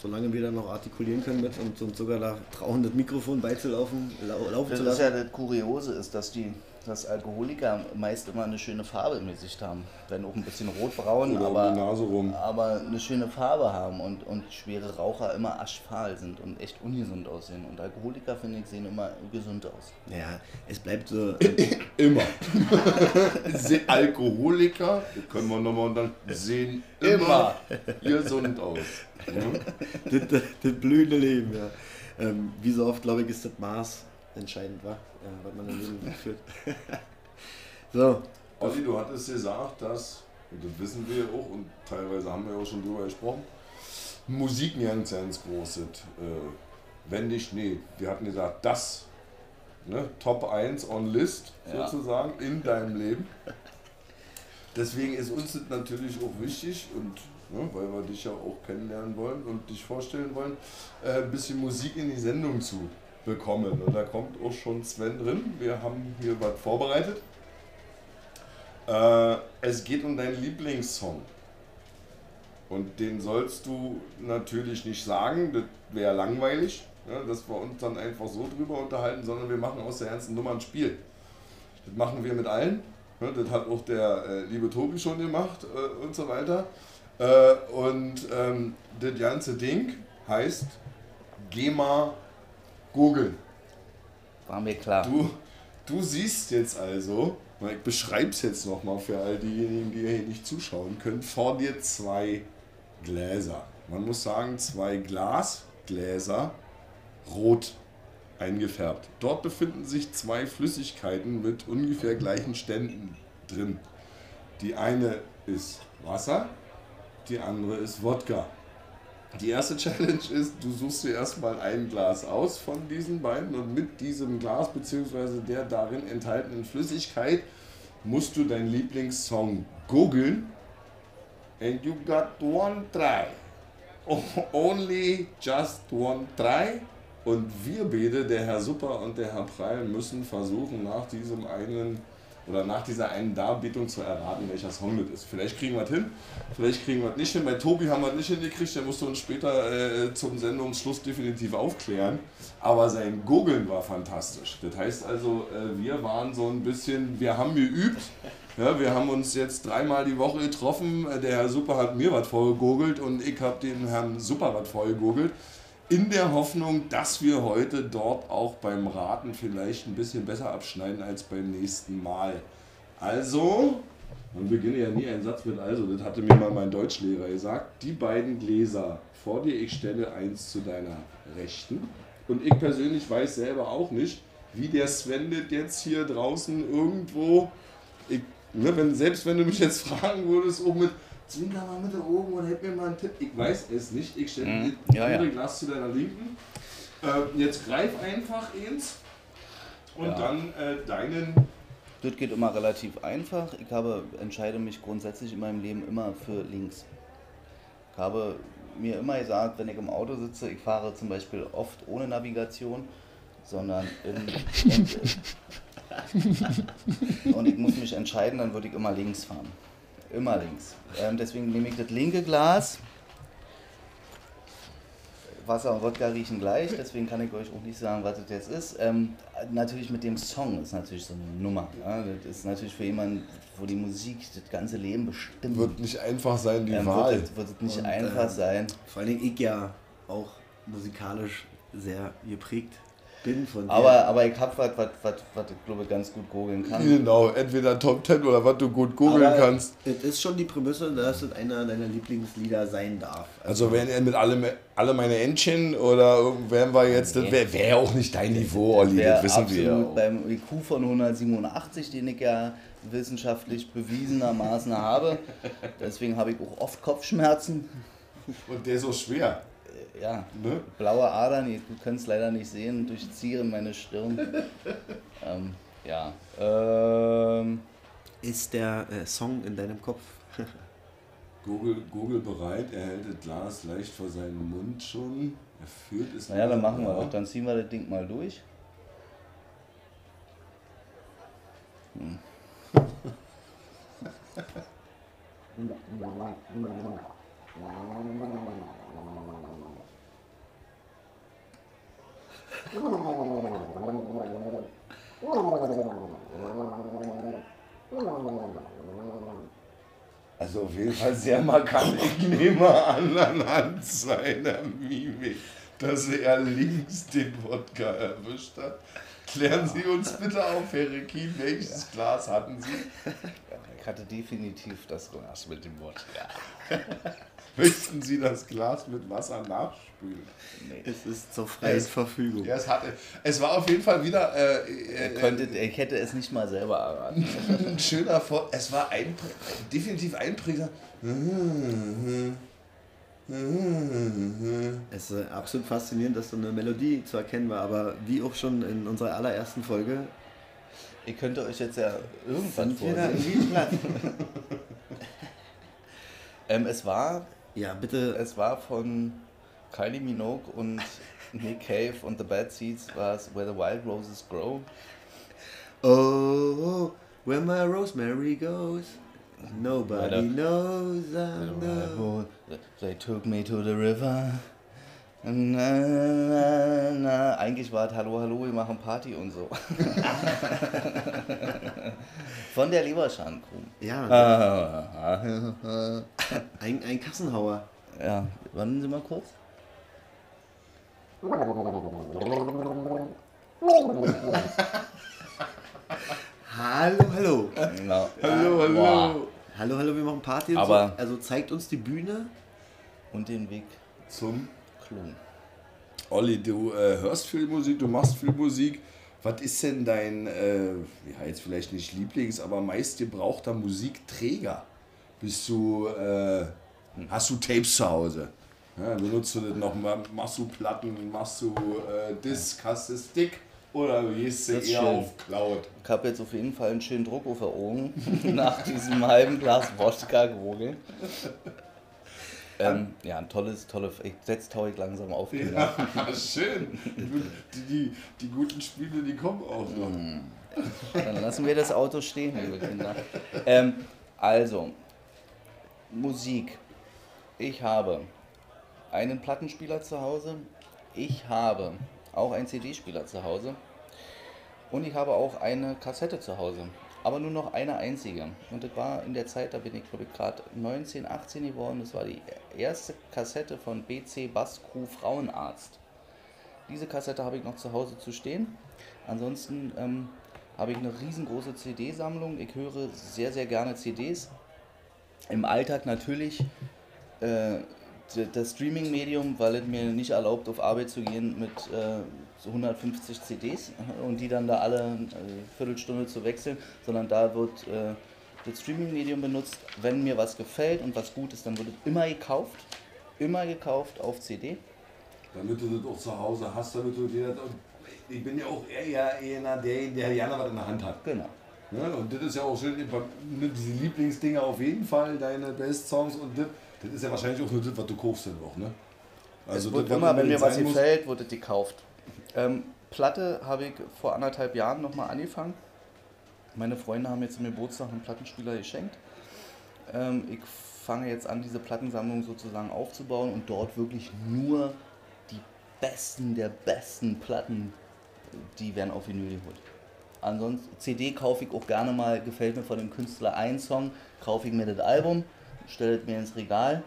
solange wir dann noch artikulieren können mit und uns sogar da trauen, das Mikrofon beizulaufen, lau laufen Das zu ist lassen. ja das Kuriose, ist, dass die dass Alkoholiker meist immer eine schöne Farbe im Gesicht haben. Wenn auch ein bisschen rotbraun, Oder um aber, die Nase rum. aber eine schöne Farbe haben und, und schwere Raucher immer aschfahl sind und echt ungesund aussehen. Und Alkoholiker, finde ich, sehen immer gesund aus. Ja, es bleibt so. Immer. Alkoholiker, können wir nochmal und dann sehen immer gesund aus. Ja? das, das, das blühende Leben, ja. Ähm, wie so oft, glaube ich, ist das Maß entscheidend, wa? Ja, was man im Leben führt. so, Olli, du hattest gesagt, dass, und das wissen wir auch und teilweise haben wir auch schon drüber gesprochen, Musik ein ganz, ganz großes, äh, wenn nicht, nee, wir hatten gesagt, das, ne, Top 1 on List Ja. sozusagen in deinem Leben. Deswegen ist uns das natürlich auch wichtig und ne, weil wir dich ja auch kennenlernen wollen und dich vorstellen wollen, äh, ein bisschen Musik in die Sendung zu bekommen. Und da kommt auch schon Sven drin. Wir haben hier was vorbereitet. Äh, es geht um deinen Lieblingssong. Und den sollst du natürlich nicht sagen, das wäre langweilig, ja, dass wir uns dann einfach so drüber unterhalten, sondern wir machen aus der ganzen Nummer ein Spiel. Das machen wir mit allen. Ja, das hat auch der äh, liebe Tobi schon gemacht äh, und so weiter. Äh, und ähm, das ganze Ding heißt Geh mal googeln. War mir klar. Du, du siehst jetzt also, ich beschreibe es jetzt nochmal für all diejenigen, die hier nicht zuschauen können, vor dir zwei Gläser. Man muss sagen, zwei Glasgläser, rot eingefärbt. Dort befinden sich zwei Flüssigkeiten mit ungefähr gleichen Ständen drin. Die eine ist Wasser, die andere ist Wodka. Die erste Challenge ist, du suchst dir erstmal ein Glas aus von diesen beiden und mit diesem Glas bzw. der darin enthaltenen Flüssigkeit musst du deinen Lieblingssong googeln. And you got one try. Only just one try. Und wir beide, der Herr Super und der Herr Preil, müssen versuchen, nach diesem einen oder nach dieser einen Darbietung zu erraten, welcher Song das ist. Vielleicht kriegen wir es hin, vielleicht kriegen wir es nicht hin. Bei Tobi haben wir es nicht hingekriegt, der musste uns später äh, zum Sendungsschluss definitiv aufklären. Aber sein Googeln war fantastisch. Das heißt also, äh, wir waren so ein bisschen, wir haben geübt. Ja, wir haben uns jetzt dreimal die Woche getroffen. Äh, Der Herr Super hat mir was vorgegoogelt und ich habe dem Herrn Super was vorgegoogelt. In der Hoffnung, dass wir heute dort auch beim Raten vielleicht ein bisschen besser abschneiden als beim nächsten Mal. Also, man beginne ja nie einen Satz mit also, das hatte mir mal mein Deutschlehrer gesagt. Die beiden Gläser vor dir, ich stelle eins zu deiner Rechten. Und ich persönlich weiß selber auch nicht, wie der Sven das jetzt hier draußen irgendwo, ich, ne, wenn, selbst wenn du mich jetzt fragen würdest, auch mit Zwinker mal mit da oben und hält mir mal einen Tipp. Ich weiß es nicht. Ich stelle Mhm. das Ja, andere ja. Glas zu deiner Linken. Äh, jetzt greif einfach eins und Ja. dann äh, deinen. Das geht immer relativ einfach. Ich habe, entscheide mich grundsätzlich in meinem Leben immer für links. Ich habe mir immer gesagt, wenn ich im Auto sitze, ich fahre zum Beispiel oft ohne Navigation, sondern in, und, und ich muss mich entscheiden, dann würde ich immer links fahren. Immer links. Ähm, deswegen nehme ich das linke Glas. Wasser und Wodka riechen gleich, deswegen kann ich euch auch nicht sagen, was das jetzt ist. Ähm, natürlich mit dem Song ist natürlich so eine Nummer. Ja? Das ist natürlich für jemanden, wo die Musik das ganze Leben bestimmt. Wird nicht einfach sein, die ähm, Wahl. wird, es- wird nicht Und, einfach äh, sein. vor allen Dingen ich ja auch musikalisch sehr geprägt bin von Aber, aber ich habe was, was, was, was ich glaube ganz gut googeln kann. Genau, entweder Top 10 oder was du gut googeln Aber kannst. Es ist schon die Prämisse, dass es einer deiner Lieblingslieder sein darf. Also wären er mit alle, alle meine Entchen oder wären wir jetzt, das Nee. wäre wär auch nicht dein Niveau, Olli, Wär das wissen wir. auch. beim IQ von 187, den ich ja wissenschaftlich bewiesenermaßen habe. Deswegen habe ich auch oft Kopfschmerzen. Und der ist so schwer. Ja, Ne? blaue Adern, ihr- du könnt es leider nicht sehen, durchziehen meine Stirn. ähm, ja. Ähm, ist der äh, Song in deinem Kopf? Google, Google bereit, er hält das Glas leicht vor seinen Mund schon. Er führt es Naja, dann machen wir das. Dann ziehen wir das Ding mal durch. Also auf jeden Fall sehr markant. Ich nehme an, anhand seiner Mimik, dass er links den Wodka erwischt hat. Klären Sie uns bitte auf, Herr Rekin, welches Glas hatten Sie? Ich hatte definitiv das Glas mit dem Wodka. Möchten Sie das Glas mit Wasser nachspülen? Es ist zur freien Es- Verfügung. Ja, es, hatte, es war auf jeden Fall wieder äh, äh, könntet, ich hätte es nicht mal selber erraten. ein schöner Vor. Es war einprä definitiv einprägsam. Es ist absolut faszinierend, dass so eine Melodie zu erkennen war, aber wie auch schon in unserer allerersten Folge Ihr könnt euch jetzt ja irgendwann vorsehen. platt. Ähm, es, war, Ja, bitte. es war von Kylie Minogue und Nick Cave und The Bad Seeds war es Where the Wild Roses Grow. Oh, where my rosemary goes, nobody knows I'm the... They took me to the river. Na, na, na. Eigentlich war es Hallo, Hallo, wir machen Party und so. Von der Leberschan-Crew. Ja, Ah, ein, ein Kassenhauer. Ja, warten Sie mal kurz. Hallo, hallo. Ja. Hallo, hallo. Boah. Hallo, hallo, wir machen Party und Aber- so. Also zeigt uns die Bühne. Und den Weg Zum Klon. Olli, du äh, hörst viel Musik, du machst viel Musik. Was ist denn dein, äh, ja jetzt vielleicht nicht Lieblings, aber meist gebrauchter Musikträger? Bist du, äh, hast du Tapes zu Hause? Ja, benutzt du das noch machst du Platten, machst du äh, Disc, hast du Stick oder gehst du eher schön. auf Cloud? Ich habe jetzt auf jeden Fall einen schönen Druck auf der Ohren nach diesem halben Glas Wodka gewogelt. Ähm, ja, ein tolles, tolles. Ich setze Tauig langsam auf. Ja, schön. Die, die, die guten Spiele, die kommen auch noch. Dann lassen wir das Auto stehen, liebe Kinder. Ähm, also, Musik. Ich habe einen Plattenspieler zu Hause. Ich habe auch einen CD-Spieler zu Hause. Und ich habe auch eine Kassette zu Hause. Aber nur noch eine einzige. Und das war in der Zeit, da bin ich glaube ich gerade 19, 18 geworden. Das war die erste Kassette von BC Bass Crew Frauenarzt. Diese Kassette habe ich noch zu Hause zu stehen. Ansonsten ähm, habe ich eine riesengroße CD-Sammlung. Ich höre sehr, sehr gerne CDs. Im Alltag natürlich äh, das Streaming-Medium, weil es mir nicht erlaubt, auf Arbeit zu gehen mit äh, so 150 CDs und die dann da alle äh, Viertelstunde zu wechseln, sondern da wird äh, das Streaming-Medium benutzt. Wenn mir was gefällt und was gut ist, dann wird es immer gekauft. Immer gekauft auf CD. Damit du das auch zu Hause hast, damit du dir das. Ich bin ja auch eher einer, der, der gerne was in der Hand hat. Genau. Ja, und das ist ja auch schön, ne, diese Lieblingsdinger auf jeden Fall, deine Best-Songs und das, das ist ja wahrscheinlich auch nur das, was du kaufst dann auch, ne? Also das, immer, wenn mir was gefällt, wird es gekauft. Ähm, Platte habe ich vor anderthalb Jahren nochmal angefangen. Meine Freunde haben jetzt zum Geburtstag einen Plattenspieler geschenkt. Ähm, ich fange jetzt an, diese Plattensammlung sozusagen aufzubauen und dort wirklich nur die besten der besten Platten, die werden auf Vinyl geholt. Ansonsten, CD kaufe ich auch gerne mal, gefällt mir von dem Künstler ein Song, kaufe ich mir das Album, stelle es mir ins Regal.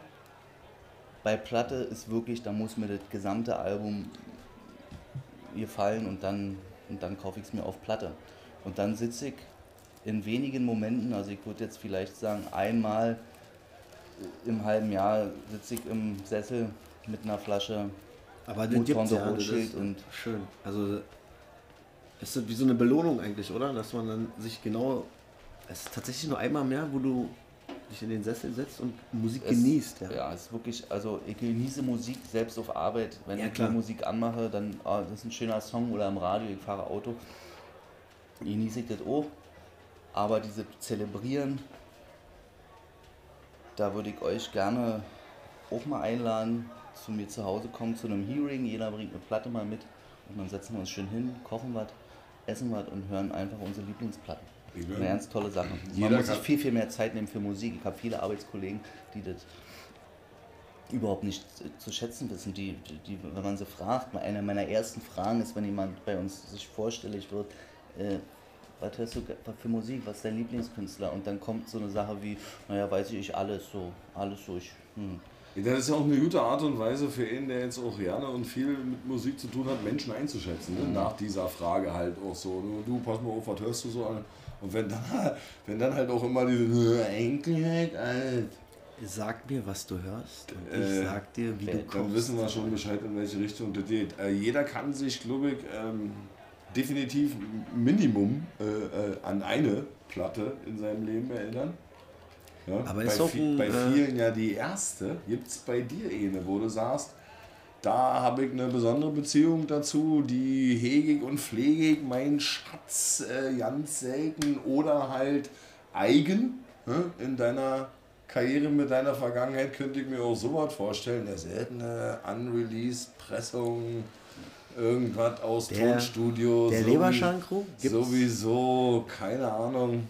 Bei Platte ist wirklich, da muss mir das gesamte Album gefallen und dann, und dann kaufe ich es mir auf Platte. Und dann sitze ich in wenigen Momenten, also ich würde jetzt vielleicht sagen, einmal im halben Jahr sitze ich im Sessel mit einer Flasche Aber den gibt's ja, das Rothschild und schön. Also es ist wie so eine Belohnung eigentlich, oder? Dass man dann sich genau, es ist tatsächlich nur einmal mehr, wo du dich in den Sessel setzt und Musik Es- genießt. Ja. Ja, es ist wirklich, also ich genieße Musik selbst auf Arbeit. Wenn Ja, ich die Musik anmache, dann, ah, das ist ein schöner Song oder im Radio, ich fahre Auto, genieße ich das auch. Aber diese Zelebrieren, da würde ich euch gerne auch mal einladen, zu mir zu Hause kommen, zu einem Hearing. Jeder bringt eine Platte mal mit und dann setzen wir uns schön hin, kochen was, essen was und hören einfach unsere Lieblingsplatten. Ich Eine ganz tolle Sache. Jeder Man muss sich viel, viel mehr Zeit nehmen für Musik. Ich habe viele Arbeitskollegen, die das überhaupt nicht zu schätzen wissen. Die, die, wenn man sie fragt, eine meiner ersten Fragen ist, wenn jemand bei uns sich vorstellig wird, äh, was hörst du für Musik, was ist dein Lieblingskünstler? Und dann kommt so eine Sache wie, naja, weiß ich, ich alles so, alles so, ich, hm. Das ist ja auch eine gute Art und Weise für ihn, der jetzt auch gerne und viel mit Musik zu tun hat, Menschen einzuschätzen. Ne? Nach dieser Frage halt auch so. Du pass mal auf, was hörst du so an? Und wenn dann, wenn dann halt auch immer diese Enkelheit, alt. Sag mir, was du hörst und ich Äh, sag dir, wie du Dann kommst. wissen wir schon Bescheid, in welche Richtung das geht. Äh, jeder kann sich, glaube ich, ähm, definitiv Minimum äh, äh, an eine Platte in seinem Leben erinnern. Ja, Aber bei, ist auch ein, bei äh, vielen ja die erste. Gibt es bei dir eine, wo du sagst, da habe ich eine besondere Beziehung dazu, die hege ich und pflege ich, mein Schatz äh, ganz selten oder halt eigen ne? in deiner Karriere mit deiner Vergangenheit könnte ich mir auch sowas vorstellen, eine seltene unreleased Pressung, irgendwas aus Der- Tonstudio. der so Gibt's? Sowieso, keine Ahnung.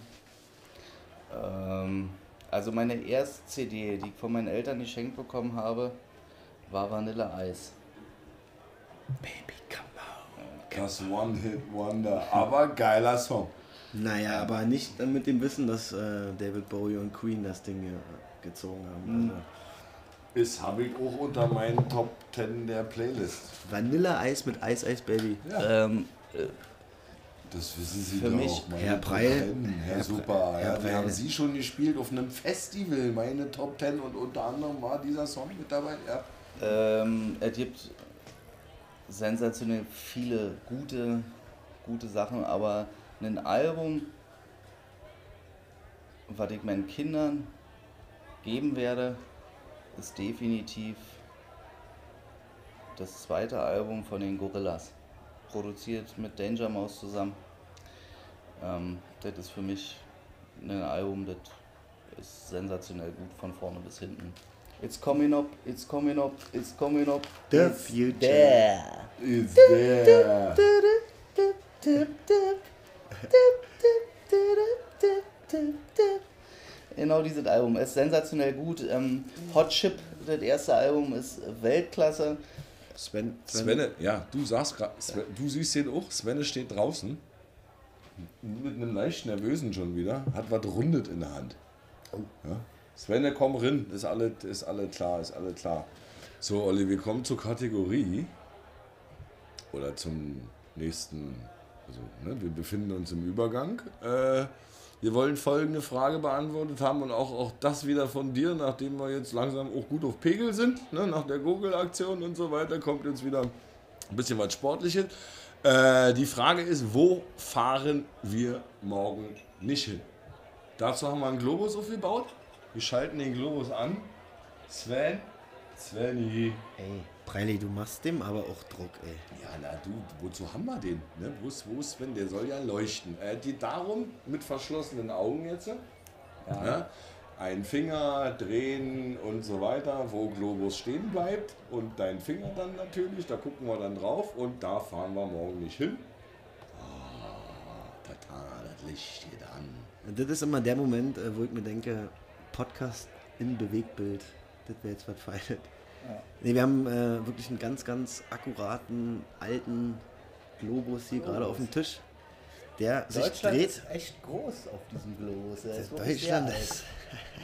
Ähm, also meine erste CD, die ich von meinen Eltern geschenkt bekommen habe, war Vanille Ice. Baby, come on. Das One-Hit-Wonder, aber geiler Song. Naja, aber nicht mit dem Wissen, dass äh, David Bowie und Queen das Ding hier gezogen haben. Also, Ist habe ich auch unter meinen Top 10 der Playlist. Vanilleeis mit Ice Ice Baby. Ähm, Das wissen Sie Für doch. mich- meine Herr Top Preil. 10, Herr, Herr Super. Preil. ja, Herr wir haben Preil. Sie schon gespielt auf einem Festival, meine Top 10 und unter anderem war dieser Song mit dabei. Ja. Ähm, es gibt sensationell viele gute, gute Sachen, aber ein Album, was ich meinen Kindern geben werde, ist definitiv das zweite Album von den Gorillas. Produziert mit Danger Mouse zusammen. Ähm, das ist für mich ein Album, das ist sensationell gut von vorne bis hinten. It's coming up, it's coming up, it's coming up. The it's future. There. Ist der. Genau dieses Album ist sensationell gut. Ähm, Hot Chip, das erste Album, ist Weltklasse. Sven, Sven, Svenne, ja, du sagst gerade, du siehst den auch, Svenne steht draußen. Mit einem leicht nervösen schon wieder, hat was rundet in der Hand. Ja. Svenne, komm rein, ist alles, ist alles klar, ist alles klar. So, Olli, wir kommen zur Kategorie oder zum nächsten, also ne, wir befinden uns im Übergang. Äh, wir wollen folgende Frage beantwortet haben und auch, auch das wieder von dir, nachdem wir jetzt langsam auch gut auf Pegel sind, ne, nach der Google-Aktion und so weiter, kommt jetzt wieder ein bisschen was Sportliches. Äh, die Frage ist, wo fahren wir morgen nicht hin? Dazu haben wir einen Globus aufgebaut. Wir schalten den Globus an. Sven, Sveni. Ey, Preili, du machst dem aber auch Druck, ey. Ja, na du, wozu haben wir den? Ne? Wo, ist, wo ist Sven? Der soll ja leuchten. Äh, geht darum, mit verschlossenen Augen jetzt, ja. einen Finger drehen und so weiter, wo Globus stehen bleibt und dein Finger dann natürlich, da gucken wir dann drauf und da fahren wir morgen nicht hin. Ah, tata, das Licht geht an. Und Das ist immer der Moment, äh, wo ich mir denke, Podcast in Bewegtbild, das wäre jetzt was Feines. Nee, wir haben äh, wirklich einen ganz, ganz akkuraten, alten Globus hier gerade auf dem Tisch, der sich Deutschland dreht. ist echt groß auf diesem Globus. Er ist Deutschland ist,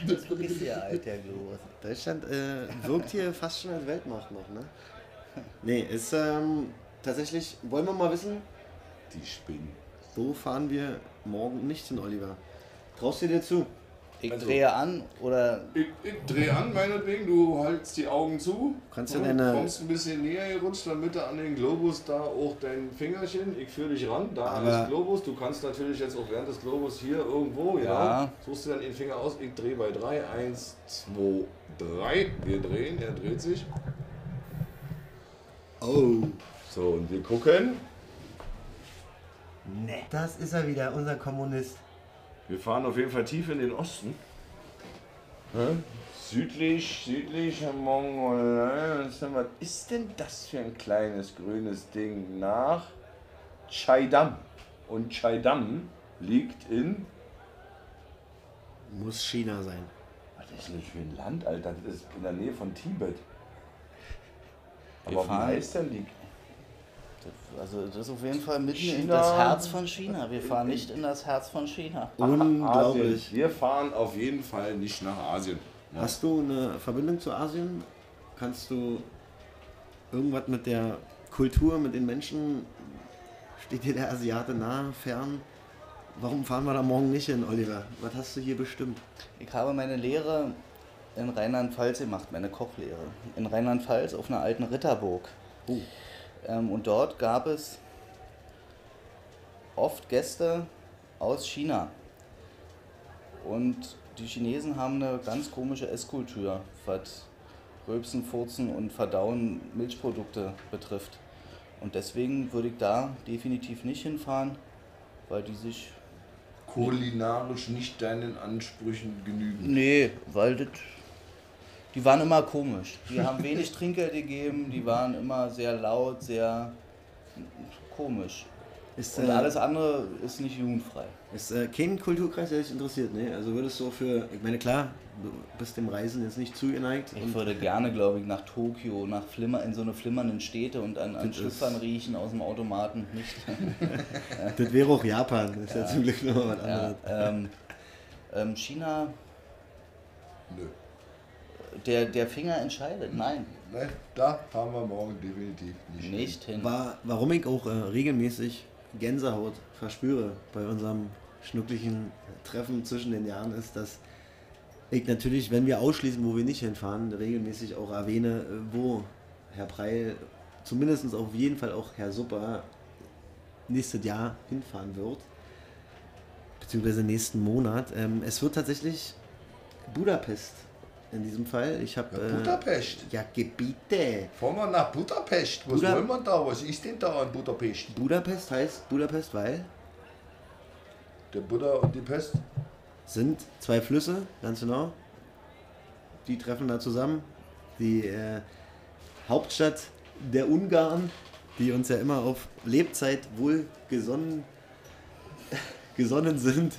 Das ist wirklich sehr alt, der Globus. Deutschland äh, wirkt hier fast schon als Weltmacht noch, ne? Nee, ist ähm, tatsächlich, wollen wir mal wissen, Die Spinnen. wo fahren wir morgen nicht hin, Oliver? Traust du dir zu? Ich Also- drehe an oder Ich, ich drehe an, meinetwegen, du hältst die Augen zu. Kannst du deine- kommst ein bisschen näher gerutscht, damit du an den Globus da auch dein Fingerchen, ich führe dich ran, da an Aber- das Globus. Du kannst natürlich jetzt auch während des Globus hier irgendwo, ja. Ja. Suchst du dann den Finger aus, ich drehe bei 3, 1, 2, 3. Wir drehen, er dreht sich. Oh. So, und wir gucken. Ne, das ist er wieder, unser Kommunist. Wir fahren auf jeden Fall tief in den Osten. Hä? Südlich, südlich, Mongolei. Was ist denn das für ein kleines grünes Ding? Nach Chaidam. Und Chaidam liegt in. Muss China sein. Was ist denn das für ein Land, Alter? Das ist in der Nähe von Tibet. Aber wie fahren- heißt denn die? Also das ist auf jeden Fall mitten in China. das Herz von China. Wir fahren nicht in das Herz von China. Unglaublich. Asien. Wir fahren auf jeden Fall nicht nach Asien. Hast du eine Verbindung zu Asien? Kannst du irgendwas mit der Kultur, mit den Menschen? Steht dir der Asiate nah, fern? Warum fahren wir da morgen nicht hin, Oliver? Was hast du hier bestimmt? Ich habe meine Lehre in Rheinland-Pfalz gemacht, meine Kochlehre. In Rheinland-Pfalz auf einer alten Ritterburg. Ähm, und dort gab es oft Gäste aus China. Und die Chinesen haben eine ganz komische Esskultur, was Rülpsen, Furzen und Verdauen Milchprodukte betrifft. Und deswegen würde ich da definitiv nicht hinfahren, weil die sich Kulinarisch nicht deinen Ansprüchen genügen. Nee, weil das. Die waren immer komisch. Die haben wenig Trinkgeld gegeben, die waren immer sehr laut, sehr komisch. Ist, Und äh, alles andere ist nicht jugendfrei. Ist äh, kein Kulturkreis, der dich interessiert, ne? Also würdest du für, ich meine, klar, du bist dem Reisen jetzt nicht zugeneigt. Ich würde gerne, glaube ich, nach Tokio, nach Flimmer, in so eine flimmernden Städte und an, an Schlüpfern riechen aus dem Automaten. Nicht. das wäre auch Japan, das ist ja, zum Glück nochmal was Ja, anderes. ähm, ähm, China, Nö. Der, der Finger entscheidet. Nein, Nein, da fahren wir morgen definitiv nicht. nicht hin. War, warum ich auch äh, regelmäßig Gänsehaut verspüre bei unserem schnucklichen Treffen zwischen den Jahren, ist, dass ich natürlich, wenn wir ausschließen, wo wir nicht hinfahren, regelmäßig auch erwähne, äh, wo Herr Preil, zumindest auf jeden Fall auch Herr Supper, nächstes Jahr hinfahren wird. Beziehungsweise nächsten Monat. Ähm, es wird tatsächlich Budapest in diesem Fall. Ich habe. Ja, Budapest. ja, Gebiete. Fahren wir nach Budapest. Was Buda- wollen wir da? Was ist denn da in Budapest? Budapest heißt Budapest, weil Der Buddha und die Pest? sind zwei Flüsse, ganz genau. Die treffen da zusammen. Die äh, Hauptstadt der Ungarn, die uns ja immer auf Lebzeit wohl gesonnen, gesonnen sind.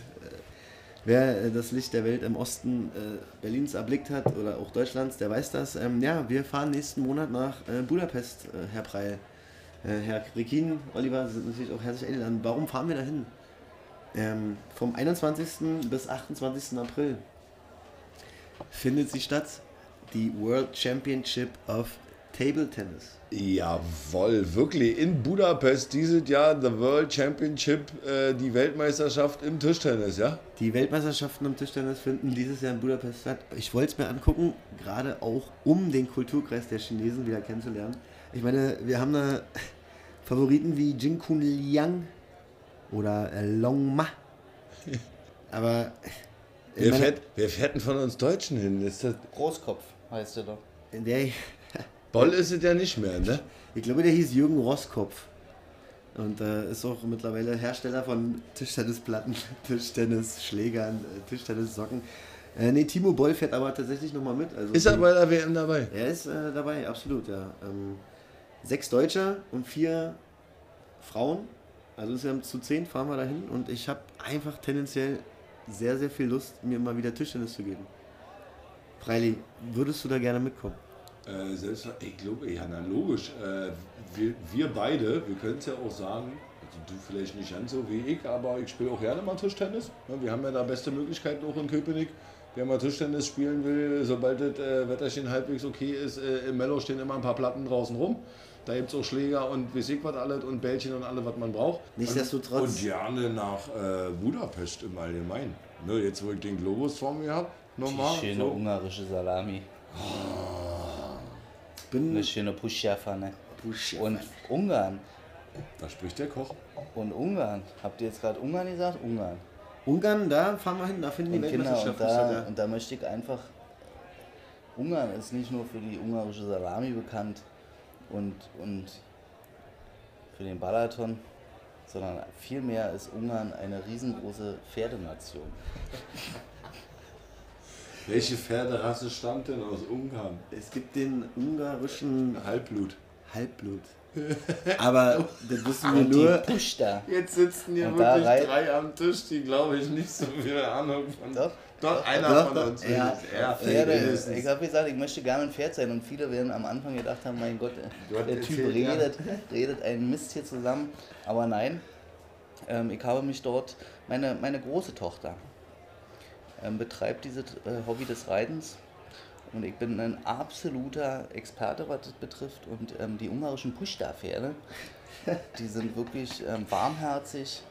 Wer äh, das Licht der Welt im Osten äh, Berlins erblickt hat oder auch Deutschlands, der weiß das. Ähm, ja, wir fahren nächsten Monat nach äh, Budapest, Herr Preil. Herr Rekin, Oliver, sind natürlich auch herzlich eingeladen. Warum fahren wir da hin? Ähm, vom 21. bis 28. April findet sie statt, die World Championship of Table Tennis. Jawohl, wirklich. In Budapest dieses Jahr The World Championship, äh, die Weltmeisterschaft im Tischtennis, ja? Die Weltmeisterschaften im Tischtennis finden dieses Jahr in Budapest statt. Ich wollte es mir angucken, gerade auch um den Kulturkreis der Chinesen wieder kennenzulernen. Ich meine, wir haben da Favoriten wie Jin Kun Liang oder äh, Long Ma. Aber Wer fährt, wer fährt denn von uns Deutschen hin? Ist das, Großkopf heißt der doch. in der, Boll ist es ja nicht mehr, ne? ich glaube, der hieß Jürgen Rosskopf. Und äh, ist auch mittlerweile Hersteller von Tischtennisplatten, Tischtennisschlägern, äh, Tischtennissocken. Äh, nee, Timo Boll fährt aber tatsächlich nochmal mit. Also Ist er bei der WM dabei? Er ist äh, dabei, absolut, ja. Ähm, sechs Deutsche und vier Frauen. Also insgesamt zu zehn fahren wir dahin und ich habe einfach tendenziell sehr, sehr viel Lust, mir mal wieder Tischtennis zu geben. Freili, würdest du da gerne mitkommen? Äh, selbst, ich glaube, ja, na logisch. Äh, wir, wir beide, wir können es ja auch sagen, also du vielleicht nicht ganz so wie ich, aber ich spiele auch gerne mal Tischtennis. Ja, wir haben ja da beste Möglichkeiten auch in Köpenick. Wer mal Tischtennis spielen will, sobald das äh, Wetterchen halbwegs okay ist, äh, im Mellow stehen immer ein paar Platten draußen rum. Da gibt es auch Schläger und wie ich was alles und Bällchen und alles, was man braucht. Nichtsdestotrotz- Und, und gerne nach äh, Budapest im Allgemeinen. Ne, jetzt, wo ich den Globus vor mir habe, nochmal. Die schöne so. ungarische Salami. Bin Eine schöne Puschja-Pfanne. Pusch- Und Ungarn. Da spricht der Koch. Und Ungarn. Habt ihr jetzt gerade Ungarn gesagt? Ungarn. Ungarn, da fahren wir hin, da finden die Und Kinder, und da, und da möchte ich einfach. Ungarn ist nicht nur für die ungarische Salami bekannt und, und für den Balaton. sondern vielmehr ist Ungarn eine riesengroße Pferdenation. Welche Pferderasse stammt denn aus Ungarn? Es gibt den ungarischen Halbblut. Halbblut. Aber das wissen wir nur. die Pushta. Jetzt sitzen hier Und da wirklich rei- drei am Tisch, die glaube ich nicht so viel Ahnung von. Doch, Doch, einer doch, von doch, uns. ja. wenigstens. ja, Pferde. wenigstens. Ich habe gesagt, ich möchte gerne ein Pferd sein und viele werden am Anfang gedacht haben, mein Gott, Du hast der Typ erzählt, ja. redet, redet einen Mist hier zusammen. Aber nein, ähm, ich habe mich dort, meine, meine große Tochter betreibt dieses äh, Hobby des Reitens und ich bin ein absoluter Experte, was das betrifft und ähm, die ungarischen Pushta-Pferde, die sind wirklich ähm, warmherzig,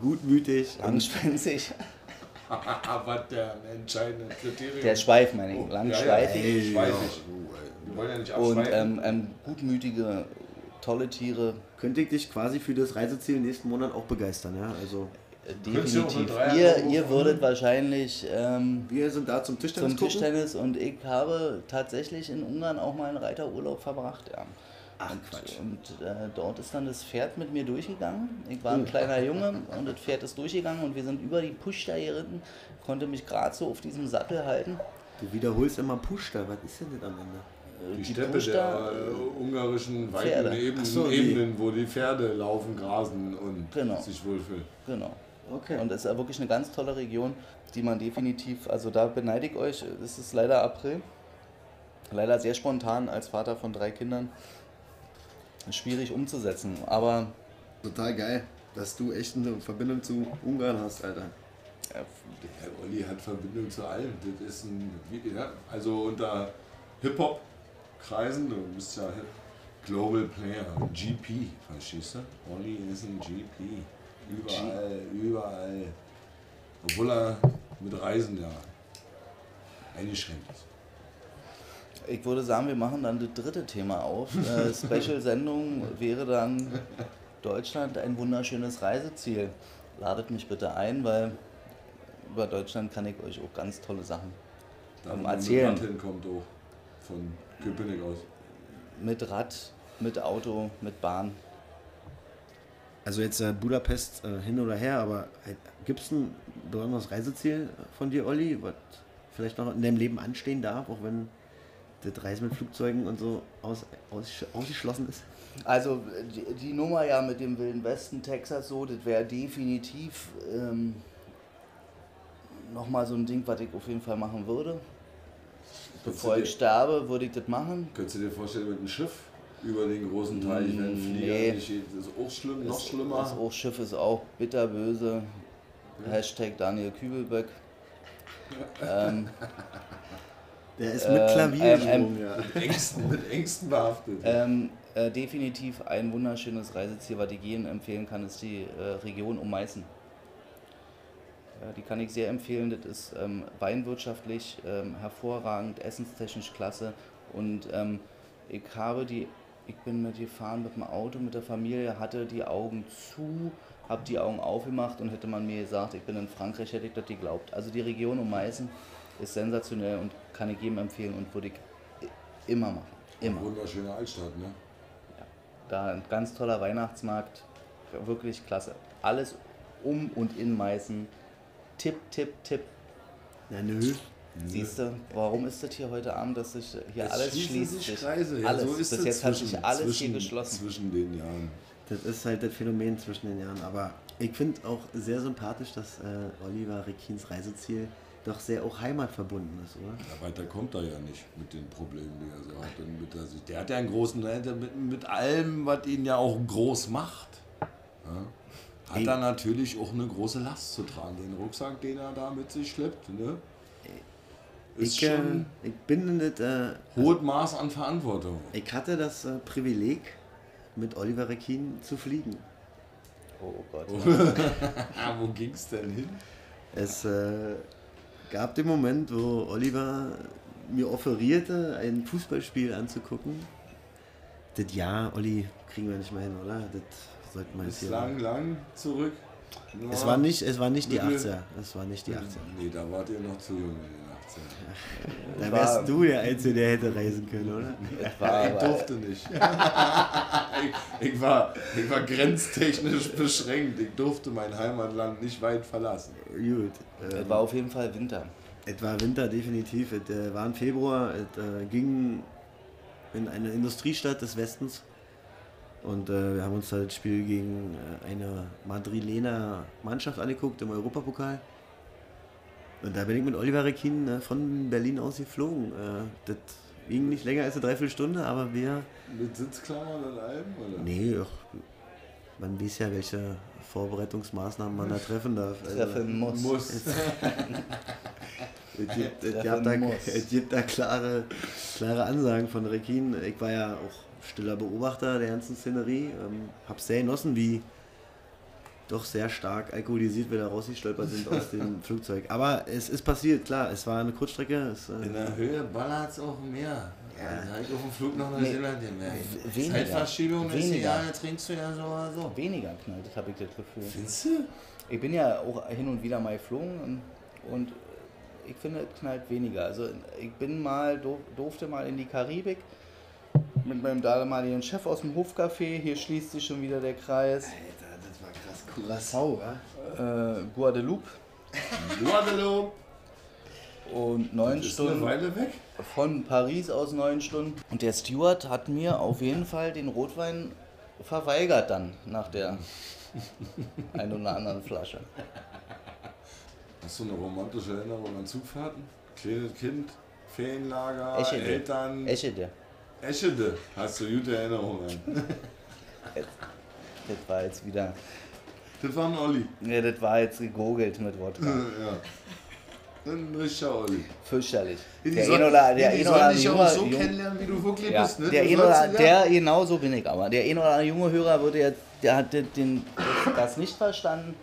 Gutmütig. Und anspenstig. Aber der entscheidende Kriterium. Der Schweif, meine ich, Oh, langschweifig. Ja, ja. Ey, Schweifig. Ey. Wir wollen ja nicht Und abschweifen. ähm, ähm, gutmütige, tolle Tiere, könnte ich dich quasi für das Reiseziel nächsten Monat auch begeistern, ja? Also definitiv. Ihr, ihr würdet wahrscheinlich ähm, wir sind da zum Tischtennis zum gucken. Tischtennis und ich habe tatsächlich in Ungarn auch mal einen Reiterurlaub verbracht. Ja. Ach, und Quatsch. und äh, dort ist dann das Pferd mit mir durchgegangen. Ich war ein Oh. kleiner Junge und das Pferd ist durchgegangen und wir sind über die Pushta geritten, konnte mich gerade so auf diesem Sattel halten. Du wiederholst immer Pushta. Was ist denn das am Ende? Äh, die die Steppe Pushta, der äh, ungarischen weiten. Ebenen, so, die- Ebenen, wo die Pferde laufen, grasen und Genau. sich wohlfühlen. Genau. Okay. Und es ist wirklich eine ganz tolle Region, die man definitiv, also da beneide ich euch, es ist leider April, leider sehr spontan als Vater von drei Kindern, schwierig umzusetzen, aber Total geil, dass du echt eine Verbindung zu Ungarn hast, Alter. Der Olli hat Verbindung zu allem. Das ist ein, wie- ja, also unter Hip-Hop-Kreisen, du bist ja Hip Global Player, GP, verstehst du? Olli ist ein GP. Überall, überall. Obwohl er mit Reisen ja eingeschränkt ist. ich würde sagen, wir machen dann das dritte Thema auf. Äh, Special-Sendung wäre dann Deutschland ein wunderschönes Reiseziel. Ladet mich bitte ein, weil über Deutschland kann ich euch auch ganz tolle Sachen Ähm, erzählen. mit Rad hinkommt auch. Von Köpenick aus. mit Rad, mit Auto, mit Bahn. Also jetzt äh, Budapest äh, hin oder her, aber äh, gibt es ein besonderes Reiseziel von dir, Olli, was vielleicht noch in deinem Leben anstehen darf, auch wenn das Reisen mit Flugzeugen und so aus, aus, ausgeschlossen ist? Also die, die Nummer ja mit dem Wilden Westen, Texas so, das wäre definitiv ähm, nochmal so ein Ding, was ich auf jeden Fall machen würde. Bevor ich sterbe, würde ich das machen. Könntest du dir vorstellen, mit einem Schiff über den großen Teich, wenn ein Flieger Nee. das ist auch schlimm, noch schlimmer. das Hochschiff ist auch bitterböse. Hashtag Daniel Kübelböck. ähm, Der ist mit Ähm, Klavier ähm, gesprungen, ja. mit Ängsten, mit Ängsten behaftet. ähm, äh, definitiv ein wunderschönes Reiseziel, was ich jedem empfehlen kann, ist die äh, Region um Meißen. Ja, die kann ich sehr empfehlen. Das ist ähm, weinwirtschaftlich ähm, hervorragend, essenstechnisch klasse. Und ähm, ich habe die, ich bin mit gefahren mit dem Auto, mit der Familie, hatte die Augen zu, habe die Augen aufgemacht und hätte man mir gesagt, ich bin in Frankreich, hätte ich das geglaubt. Also die Region um Meißen ist sensationell und kann ich jedem empfehlen und würde ich immer machen. Immer. Wunderschöne Altstadt, ne? Da ein ganz toller Weihnachtsmarkt, wirklich klasse. Alles um und in Meißen. Tipp, tipp, tipp. Na nö. Siehst du, warum ist das hier heute Abend, dass sich hier Es alles schließt? sich sich Kreise. Ja, alles. so ist Bis jetzt hat zwischen, sich alles zwischen, hier geschlossen. Zwischen den Jahren. Das ist halt das Phänomen zwischen den Jahren. Aber ich finde auch sehr sympathisch, dass äh, Oliver Rekins Reiseziel doch sehr auch heimatverbunden ist, oder? Ja, weiter kommt er ja nicht mit den Problemen, die er so hat. Und mit der, der hat ja einen großen, hat mit, mit allem, was ihn ja auch groß macht, ja, hat Ey. er natürlich auch eine große Last zu tragen. Den Rucksack, den er da mit sich schleppt, ne? Ist Ich, äh, ich bin in das, äh, hohes Maß an Verantwortung. ich hatte das äh, Privileg, mit Oliver Rekin zu fliegen. Oh Gott. Ah, wo ging's denn hin? Es äh, gab den Moment, wo Oliver mir offerierte, ein Fußballspiel anzugucken. Das Jahr, Olli, kriegen wir nicht mehr hin, oder? Das sollten wir jetzt Ist hier. lang, lang zurück. Es war nicht, es war nicht die Mittel- 80er. Es war nicht die 80er. Nee, da wart ihr noch zu jung. den Da war- wärst du der Einzige, der hätte reisen können, oder? Es war Ich durfte nicht. ich, ich, war, ich war grenztechnisch beschränkt. Ich durfte mein Heimatland nicht weit verlassen. Gut. Es Ähm, war auf jeden Fall Winter. es war Winter, definitiv. Es äh, war im Februar. Es äh, ging in eine Industriestadt des Westens. Und äh, wir haben uns da das Spiel gegen äh, eine Madrilener Mannschaft angeguckt im Europapokal. Und da bin ich mit Oliver Rekin äh, von Berlin aus geflogen. Äh, das ging nicht länger als eine Dreiviertelstunde, aber wir Mit Sitzklammern und allem? Oder? Nee, ach, man weiß ja, welche Vorbereitungsmaßnahmen man da treffen darf. Also, Treffen muss. Muss. Es gibt, es Treffen gibt, da, muss. es gibt da klare, klare Ansagen von Rekin. Ich war ja auch stiller Beobachter der ganzen Szenerie. Ähm, hab sehr genossen, wie doch sehr stark alkoholisiert wir da rausgestolpert sind aus dem Flugzeug. Aber es ist passiert, klar. Es war eine Kurzstrecke. Es, äh, In der Höhe ballert es auf dem Meer. Ja, da hab ich auf dem Flug nach Nee, Neuseeland gemerkt. weniger. Zeitverschiebung ist Weniger. egal, da trinkst du ja so oder so. Weniger knallt, das habe ich das Gefühl. Findest du? Ich bin ja auch hin und wieder mal geflogen und, und ich finde, es knallt weniger. Also ich bin mal, dur- durfte mal in die Karibik mit meinem damaligen Chef aus dem Hofcafé. Hier schließt sich schon wieder der Kreis. Alter. Curacao, ja? Äh, Guadeloupe Guadeloupe. und neun Ist eine Stunden Weile weg. von Paris aus neun Stunden. Und der Steward hat mir auf jeden Fall den Rotwein verweigert dann nach der ein oder anderen Flasche. Hast du eine romantische Erinnerung an Zugfahrten? Kleines Kind, Ferienlager, Eschede. Eltern. Eschede. Eschede. Hast du gute Erinnerungen an? Das war jetzt wieder. Das war ein Olli. Ja, das war jetzt gegurgelt mit Wodka. ja. Ein richtiger Olli. Fürchterlich. Der ein oder der ein oder andere dich auch junge, so jung- kennenlernen, wie du wirklich ja, bist, ne? der, ein oder, der genau so bin ich aber. Der ein oder andere junge Hörer würde jetzt, der hat den, den, das nicht verstanden.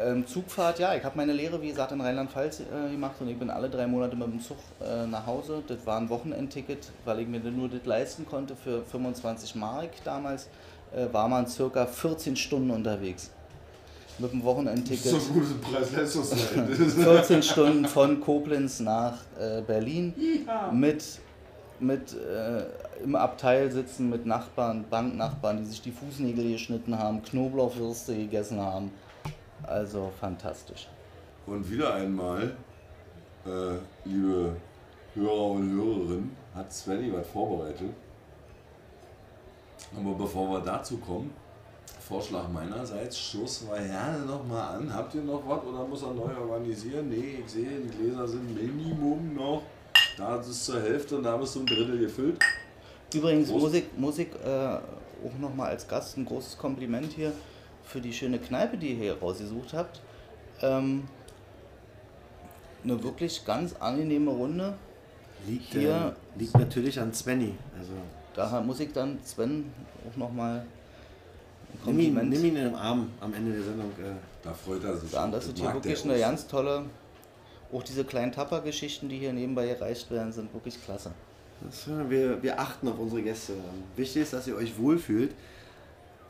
Ähm, Zugfahrt, ja, ich habe meine Lehre, wie gesagt, in Rheinland-Pfalz äh, gemacht und ich bin alle drei Monate mit dem Zug äh, nach Hause. Das war ein Wochenendticket, weil ich mir nur das leisten konnte für 25 Mark damals. Äh, war man circa 14 Stunden unterwegs. Mit dem Wochenendticket. So gutes Preis-Leistungsverhältnis. 14 Stunden von Koblenz nach äh, Berlin mit, mit äh, im Abteil sitzen mit Nachbarn, Banknachbarn, die sich die Fußnägel geschnitten haben, Knoblauchwürste gegessen haben. Also fantastisch. Und wieder einmal, äh, liebe Hörer und Hörerinnen, hat Svenny was vorbereitet. Aber bevor wir dazu kommen, Vorschlag meinerseits, stoßen wir gerne nochmal an. Habt ihr noch was oder muss er neu organisieren? Nee, ich sehe, die Gläser sind Minimum noch. Da ist es zur Hälfte und da haben wir es zum Drittel gefüllt. Übrigens, Prost. Musik, Musik äh, auch nochmal als Gast ein großes Kompliment hier für die schöne Kneipe, die ihr hier rausgesucht habt. Ähm, eine wirklich ganz angenehme Runde. Liegt, Hier- äh, liegt natürlich an Svenny. Also, Daher muss ich dann Sven auch nochmal ein nimm, ihn, Kompliment nimm ihn in den Arm am Ende der Sendung. Äh, Da freut er sich. sagen. Das ist hier wirklich eine auch. ganz tolle. Auch diese kleinen Tapper-Geschichten, die hier nebenbei erreicht werden, sind wirklich klasse. Das, wir, wir achten auf unsere Gäste. Wichtig ist, dass ihr euch wohlfühlt.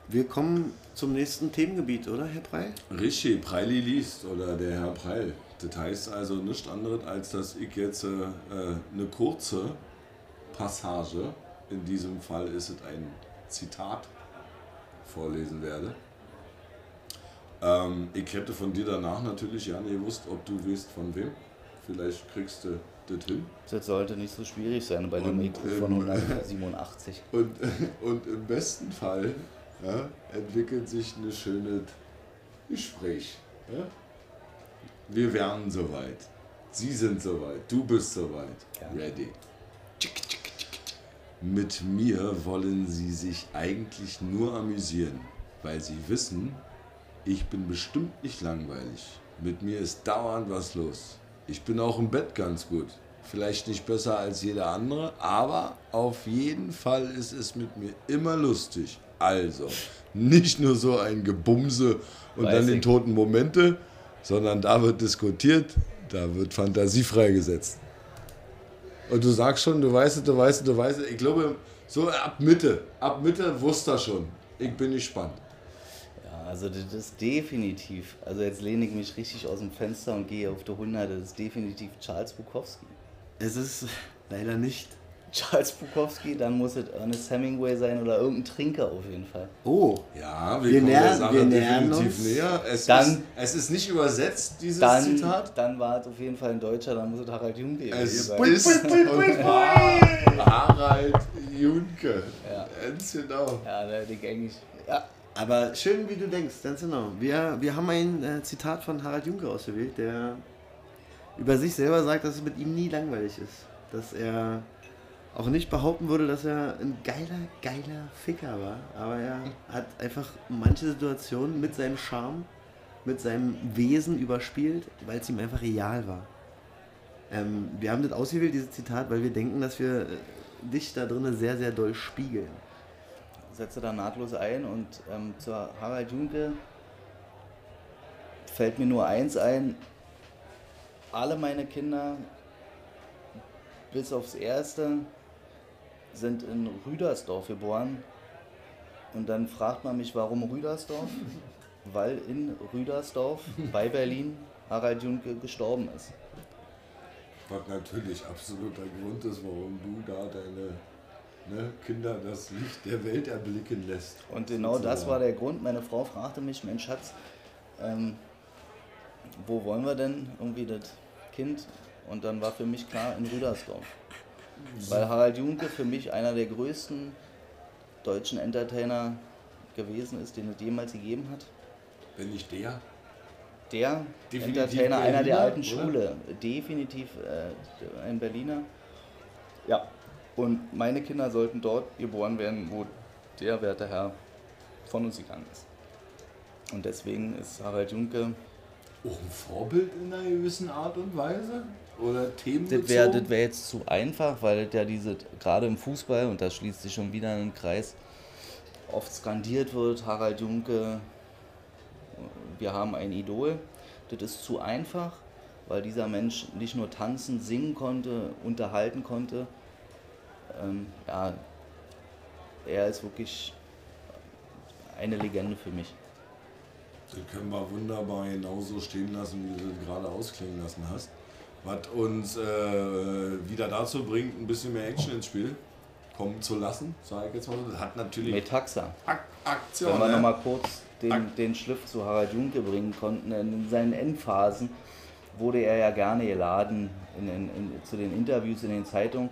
Wir kommen zum nächsten Themengebiet, oder, Herr Prey? Richtig, Preili liest oder der Herr Preil. Das heißt also nichts anderes, als dass ich jetzt äh, äh, eine kurze Passage, in diesem Fall ist es ein Zitat, vorlesen werde. Ähm, ich hätte von dir danach natürlich gerne gewusst, ob du weißt von wem. Vielleicht kriegst du das hin. Das sollte nicht so schwierig sein bei einem IQ von ähm, 187. Und, und im besten Fall ja, entwickelt sich ein schönes Gespräch. Ja? Wir wären soweit. Sie sind soweit. Du bist soweit. Ja. Ready. Mit mir wollen sie sich eigentlich nur amüsieren, weil sie wissen, ich bin bestimmt nicht langweilig. Mit mir ist dauernd was los. Ich bin auch im Bett ganz gut. Vielleicht nicht besser als jeder andere, aber auf jeden Fall ist es mit mir immer lustig. Also, nicht nur so ein Gebumse und Weiß dann den ich. toten Momente, sondern da wird diskutiert, da wird Fantasie freigesetzt. Und du sagst schon, du weißt es, du weißt es, du weißt es. Ich glaube, so ab Mitte, ab Mitte wusste er schon. Ich bin gespannt. Ja, Also das ist definitiv, also jetzt lehne ich mich richtig aus dem Fenster und gehe auf die 100, das ist definitiv Charles Bukowski. Es ist leider nicht. Charles Bukowski, dann muss es Ernest Hemingway sein oder irgendein Trinker auf jeden Fall. Oh, Ja, wir, Wir kommen der Sache wir definitiv uns. näher. Es, Dann- ist, es ist nicht übersetzt, dieses Dann, Zitat. dann war es auf jeden Fall ein Deutscher, dann muss es Harald Junke Es gewesen ist sein. und war Harald Junke. Ja. Ganz genau. Ja, der Dick eigentlich. Ja, aber schön, wie du denkst, ganz genau. Wir, wir haben ein äh, Zitat von Harald Junke ausgewählt, der über sich selber sagt, dass es mit ihm nie langweilig ist. Dass er auch nicht behaupten würde, dass er ein geiler, geiler Ficker war. Aber er hat einfach manche Situationen mit seinem Charme, mit seinem Wesen überspielt, weil es ihm einfach real war. Ähm, wir haben das ausgewählt, dieses Zitat, weil wir denken, dass wir äh, dich da drinnen sehr, sehr doll spiegeln. setze da nahtlos ein und ähm, zu Harald Junke fällt mir nur eins ein. Alle meine Kinder, bis aufs erste, sind in Rüdersdorf geboren. Und dann fragt man mich, warum Rüdersdorf? Weil in Rüdersdorf bei Berlin Harald Junke gestorben ist. Was natürlich absoluter Grund ist, warum du da deine ne, Kinder das Licht der Welt erblicken lässt. Und genau das war der Grund. Meine Frau fragte mich, Mensch Schatz, ähm, wo wollen wir denn irgendwie das Kind? Und dann war für mich klar in Rüdersdorf. Weil Harald Junke für mich einer der größten deutschen Entertainer gewesen ist, den es jemals gegeben hat. Wenn nicht der. Der Definitiv Entertainer einer der Berliner, alten oder? Schule. Definitiv äh, ein Berliner. Ja. Und meine Kinder sollten dort geboren werden, wo der werte Herr von uns gegangen ist. Und deswegen ist Harald Junke, Auch ein Vorbild in einer gewissen Art und Weise? Oder Themen das wäre das wär jetzt zu einfach, weil das ja diese, gerade im Fußball, und da schließt sich schon wieder ein Kreis, oft skandiert wird, Harald Junke, wir haben ein Idol. Das ist zu einfach, weil dieser Mensch nicht nur tanzen, singen konnte, unterhalten konnte. Ähm, ja, er ist wirklich eine Legende für mich. Das können wir wunderbar genauso stehen lassen, wie du das gerade ausklingen lassen hast. Was uns äh, wieder dazu bringt, ein bisschen mehr Action ins Spiel kommen zu lassen, sage ich jetzt mal so. Das hat natürlich Metaxa. Ak Aktion. Wenn wir ne? nochmal kurz den, Ak- den Schliff zu Harald Junke bringen konnten, in seinen Endphasen wurde er ja gerne geladen in, in, in, zu den Interviews in den Zeitungen,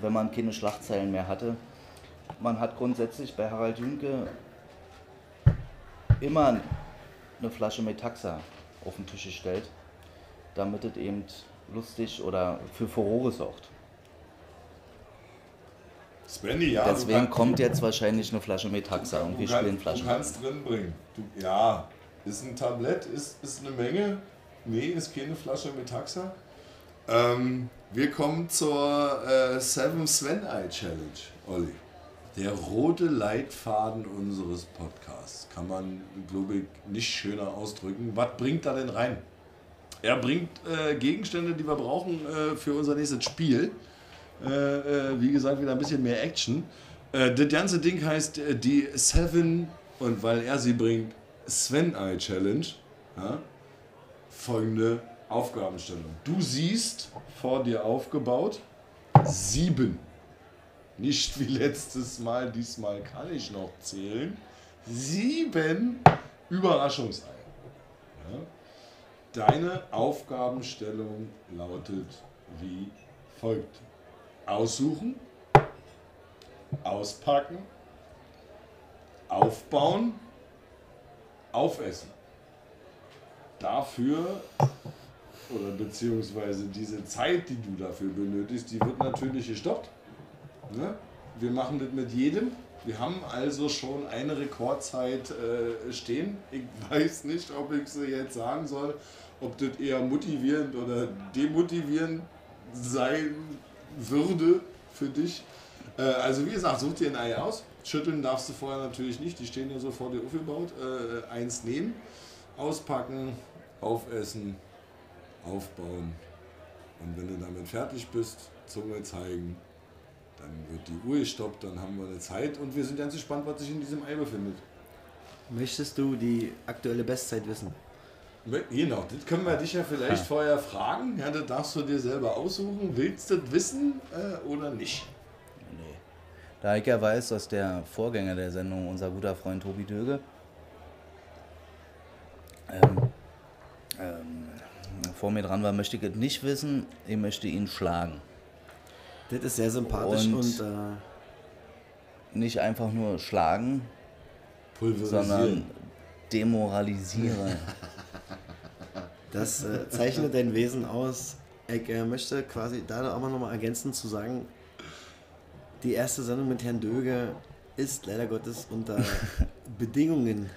wenn man keine Schlagzeilen mehr hatte. Man hat grundsätzlich bei Harald Junke immer eine Flasche Metaxa auf den Tisch gestellt, damit es eben lustig oder für Furore sorgt. Svenny, ja. du Deswegen kann- kommt jetzt wahrscheinlich eine Flasche Metaxa und du wir kann- spielen Du Flaschen. kannst drin bringen. Du, ja, ist ein Tablett, ist, ist eine Menge. Nee, ist keine Flasche mit Taxa. Ähm, wir kommen zur äh, Seven Sven Eye Challenge, Olli. Der rote Leitfaden unseres Podcasts. Kann man, glaube ich, nicht schöner ausdrücken. Was bringt er denn rein? Er bringt äh, Gegenstände, die wir brauchen äh, für unser nächstes Spiel. Äh, äh, wie gesagt, wieder ein bisschen mehr Action. Äh, das ganze Ding heißt äh, die Seven, und weil er sie bringt, Sven Eye Challenge. Ja? Folgende Aufgabenstellung. Du siehst vor dir aufgebaut sieben. Nicht wie letztes Mal, diesmal kann ich noch zählen. Sieben Überraschungseier. Ja? Deine Aufgabenstellung lautet wie folgt. Aussuchen, auspacken, aufbauen, aufessen. Dafür, oder beziehungsweise diese Zeit, die du dafür benötigst, die wird natürlich gestoppt. Ne? Wir machen das mit jedem. Wir haben also schon eine Rekordzeit äh, stehen. Ich weiß nicht, ob ich sie jetzt sagen soll, ob das eher motivierend oder demotivierend sein würde für dich. Äh, also wie gesagt, such dir ein Ei aus. Schütteln darfst du vorher natürlich nicht, die stehen ja so vor dir aufgebaut. Äh, eins nehmen, auspacken, aufessen, aufbauen. Und wenn du damit fertig bist, Zunge zeigen, dann wird die Uhr gestoppt, dann haben wir eine Zeit und wir sind ganz gespannt, was sich in diesem Ei befindet. Möchtest du die aktuelle Bestzeit wissen? Genau, das können wir dich ja vielleicht vorher fragen. Ja, das darfst du dir selber aussuchen. Willst du das wissen äh, oder nicht? Nee. Da ich ja weiß, dass der Vorgänger der Sendung, unser guter Freund Tobi Döge, ähm, ähm, vor mir dran war, möchte ich es nicht wissen. Ich möchte ihn schlagen. Das ist sehr sympathisch und, Und- äh, Nicht einfach nur schlagen, Pulverisieren. sondern demoralisieren. das äh, zeichnet dein Wesen aus. Ich äh, möchte quasi da auch mal nochmal ergänzen zu sagen, die erste Sendung mit Herrn Döge ist leider Gottes unter Bedingungen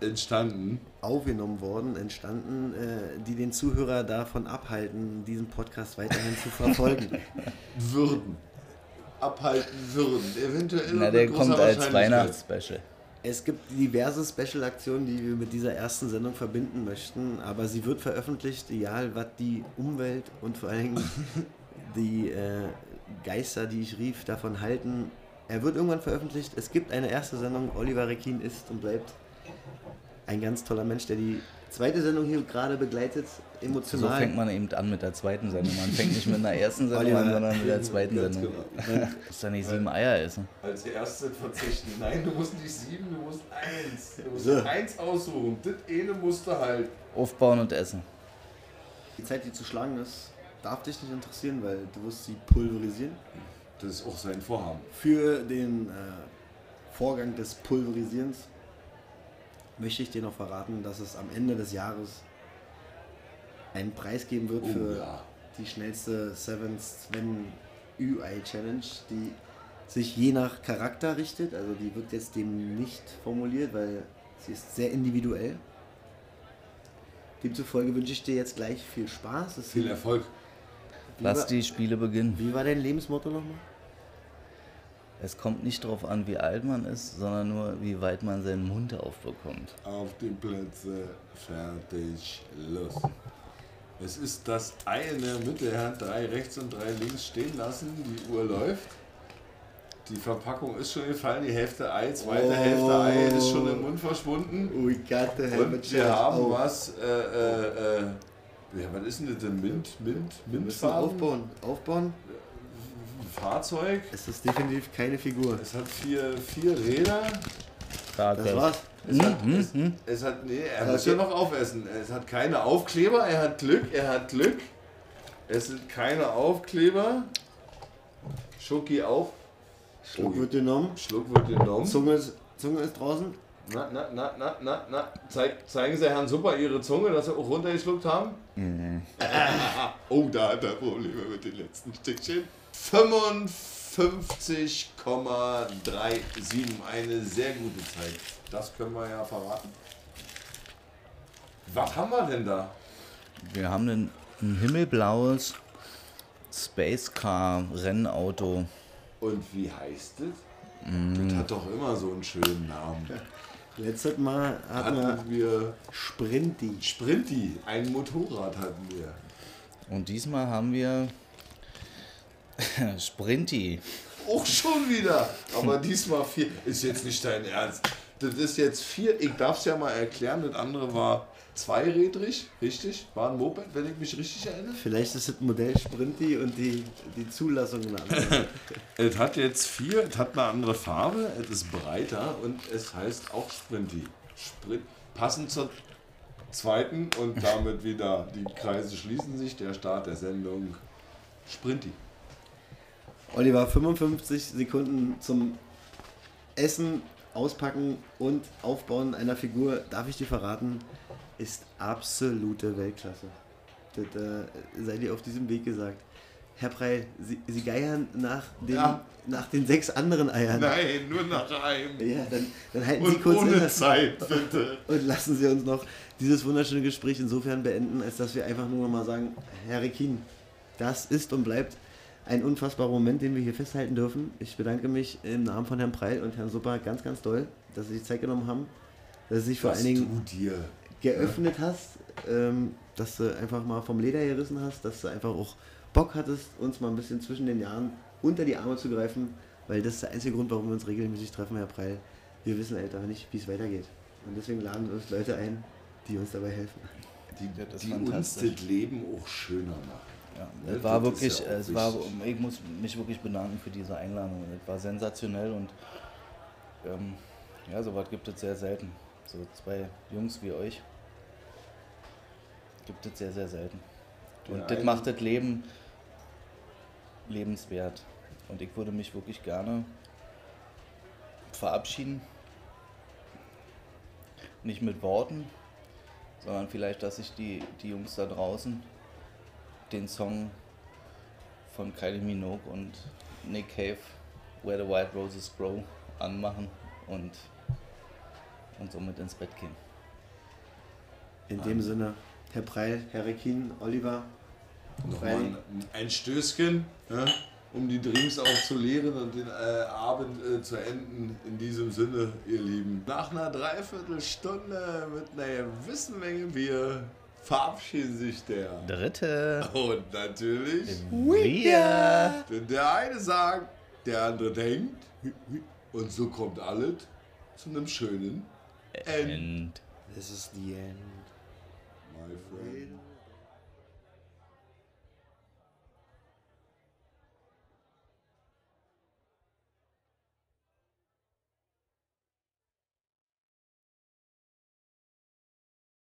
entstanden. aufgenommen worden, entstanden, äh, die den Zuhörer davon abhalten, diesen Podcast weiterhin zu verfolgen. Würden. Abhalten würden. Eventuell Na, der kommt als. Weihnachtsspecial. Es gibt diverse Special-Aktionen, die wir mit dieser ersten Sendung verbinden möchten, aber sie wird veröffentlicht, egal was die Umwelt und vor allen Dingen die äh, Geister, die ich rief, davon halten. Er wird irgendwann veröffentlicht. Es gibt eine erste Sendung. Oliver Rekin ist und bleibt ein ganz toller Mensch, der die zweite Sendung hier gerade begleitet, So emotional. fängt man eben an mit der zweiten Sendung. Man fängt nicht mit einer ersten Sendung Oliver, an, sondern mit der zweiten Ganz Sendung. genau. Du musst ja nicht sieben Eier essen. Als erstes verzichten. Nein, du musst nicht sieben, du musst eins. Du musst So. eins aussuchen. Das eine musst du halt. Aufbauen und essen. Die Zeit, die zu schlagen ist, darf dich nicht interessieren, weil du wirst sie pulverisieren. Das ist auch sein Vorhaben. Für den äh, Vorgang des Pulverisierens möchte ich dir noch verraten, dass es am Ende des Jahres einen Preis geben wird Oh, für ja. die schnellste Seven Sven UI Challenge, die sich je nach Charakter richtet. Also die wird jetzt dem nicht formuliert, weil sie ist sehr individuell. Demzufolge wünsche ich dir jetzt gleich viel Spaß. Es Viel Erfolg. wie, Lass war, die Spiele beginnen. wie war dein Lebensmotto nochmal? Es kommt nicht darauf an, wie alt man ist, sondern nur, wie weit man seinen Mund aufbekommt. Auf die Plätze, fertig, los. Es ist das Ei in der Mitte. Er hat drei rechts und drei links stehen lassen. Die Uhr läuft. Die Verpackung ist schon gefallen. Die Hälfte Ei, zweite Oh. Hälfte Ei ist schon im Mund verschwunden. We got the Und wir haben oh. was. Äh, äh, äh, ja, was ist denn das denn? Mint, Mint, Wir müssen Mintfarben? aufbauen. Aufbauen. Fahrzeug. Es ist definitiv keine Figur. Es hat vier, vier Räder. Das war's. Es hat, es, es hat, nee, er muss ja Okay. noch aufessen. Es hat keine Aufkleber, er hat Glück, er hat Glück. Es sind keine Aufkleber. Schoki auf. Schluck wird genommen. Schluck wird genommen. Zunge ist, Zunge ist draußen. Na, na, na, na, na, na. Zeig, zeigen Sie Herrn Super Ihre Zunge, dass Sie auch runtergeschluckt haben. oh, da hat er Probleme mit den letzten Stückchen. 55,37. Eine sehr gute Zeit. Das können wir ja verraten. Was haben wir denn da? Wir haben ein, ein himmelblaues Space Car Rennauto. Und wie heißt es? Das hat doch immer so einen schönen Namen. Letztes Mal hatten wir Hatten wir Sprinty. Sprinty, ein Motorrad hatten wir. Und diesmal haben wir Sprinty. Auch schon wieder. Aber diesmal vier. Ist jetzt nicht dein Ernst. Das ist jetzt vier. Ich darf es ja mal erklären. Das andere war zweirädrig, richtig? War ein Moped, wenn ich mich richtig erinnere. Vielleicht ist das Modell Sprinty und die, die Zulassung eine andere. Es hat jetzt vier, es hat eine andere Farbe, es ist breiter und es heißt auch Sprinty. Sprint, passend zur zweiten und damit wieder die Kreise schließen sich. Der Start der Sendung Sprinty. Oliver, 55 Sekunden zum Essen, Auspacken und Aufbauen einer Figur, darf ich dir verraten, ist absolute Weltklasse. Das äh, sei dir auf diesem Weg gesagt. Herr Preil, Sie, Sie geiern nach den, Ja. nach den sechs anderen Eiern. Nein, nur nach einem. Ja, dann, dann halten Sie Und kurz ohne Zeit, bitte. und lassen Sie uns noch dieses wunderschöne Gespräch insofern beenden, als dass wir einfach nur noch mal sagen, Herr Rekin, das ist und bleibt ein unfassbarer Moment, den wir hier festhalten dürfen. Ich bedanke mich im Namen von Herrn Preil und Herrn Supper ganz, ganz doll, dass Sie sich Zeit genommen haben, dass Sie sich vor allen Dingen geöffnet hast, ähm, dass du einfach mal vom Leder gerissen hast, dass du einfach auch Bock hattest, uns mal ein bisschen zwischen den Jahren unter die Arme zu greifen, weil das ist der einzige Grund, warum wir uns regelmäßig treffen, Herr Preil. wir wissen halt aber nicht, wie es weitergeht. Und deswegen laden wir uns Leute ein, die uns dabei helfen. Die, Ja, die uns fantastisch. das Leben auch schöner machen. Ja, Ja, es war wirklich, ja es war, ich muss mich wirklich bedanken für diese Einladung. Es war sensationell und ähm, ja, sowas gibt es sehr selten. So zwei Jungs wie euch gibt es sehr, sehr selten. Und das macht das Leben lebenswert. Und ich würde mich wirklich gerne verabschieden. Nicht mit Worten, sondern vielleicht, dass sich die, die Jungs da draußen den Song von Kylie Minogue und Nick Cave, Where the White Roses Grow, anmachen und, und somit ins Bett gehen. In dem Sinne, Herr Preil, Herr Rekin, Oliver, Nochmal ein, ein Stößchen, ja, um die Drinks auch zu leeren und den äh, Abend äh, zu enden. In diesem Sinne, ihr Lieben. Nach einer Dreiviertelstunde mit einer gewissen Menge Bier verabschieden sich der. Dritte. Und natürlich, Wir. denn der eine sagt, der andere denkt. Und so kommt alles zu einem schönen End, And this is the end. my friend.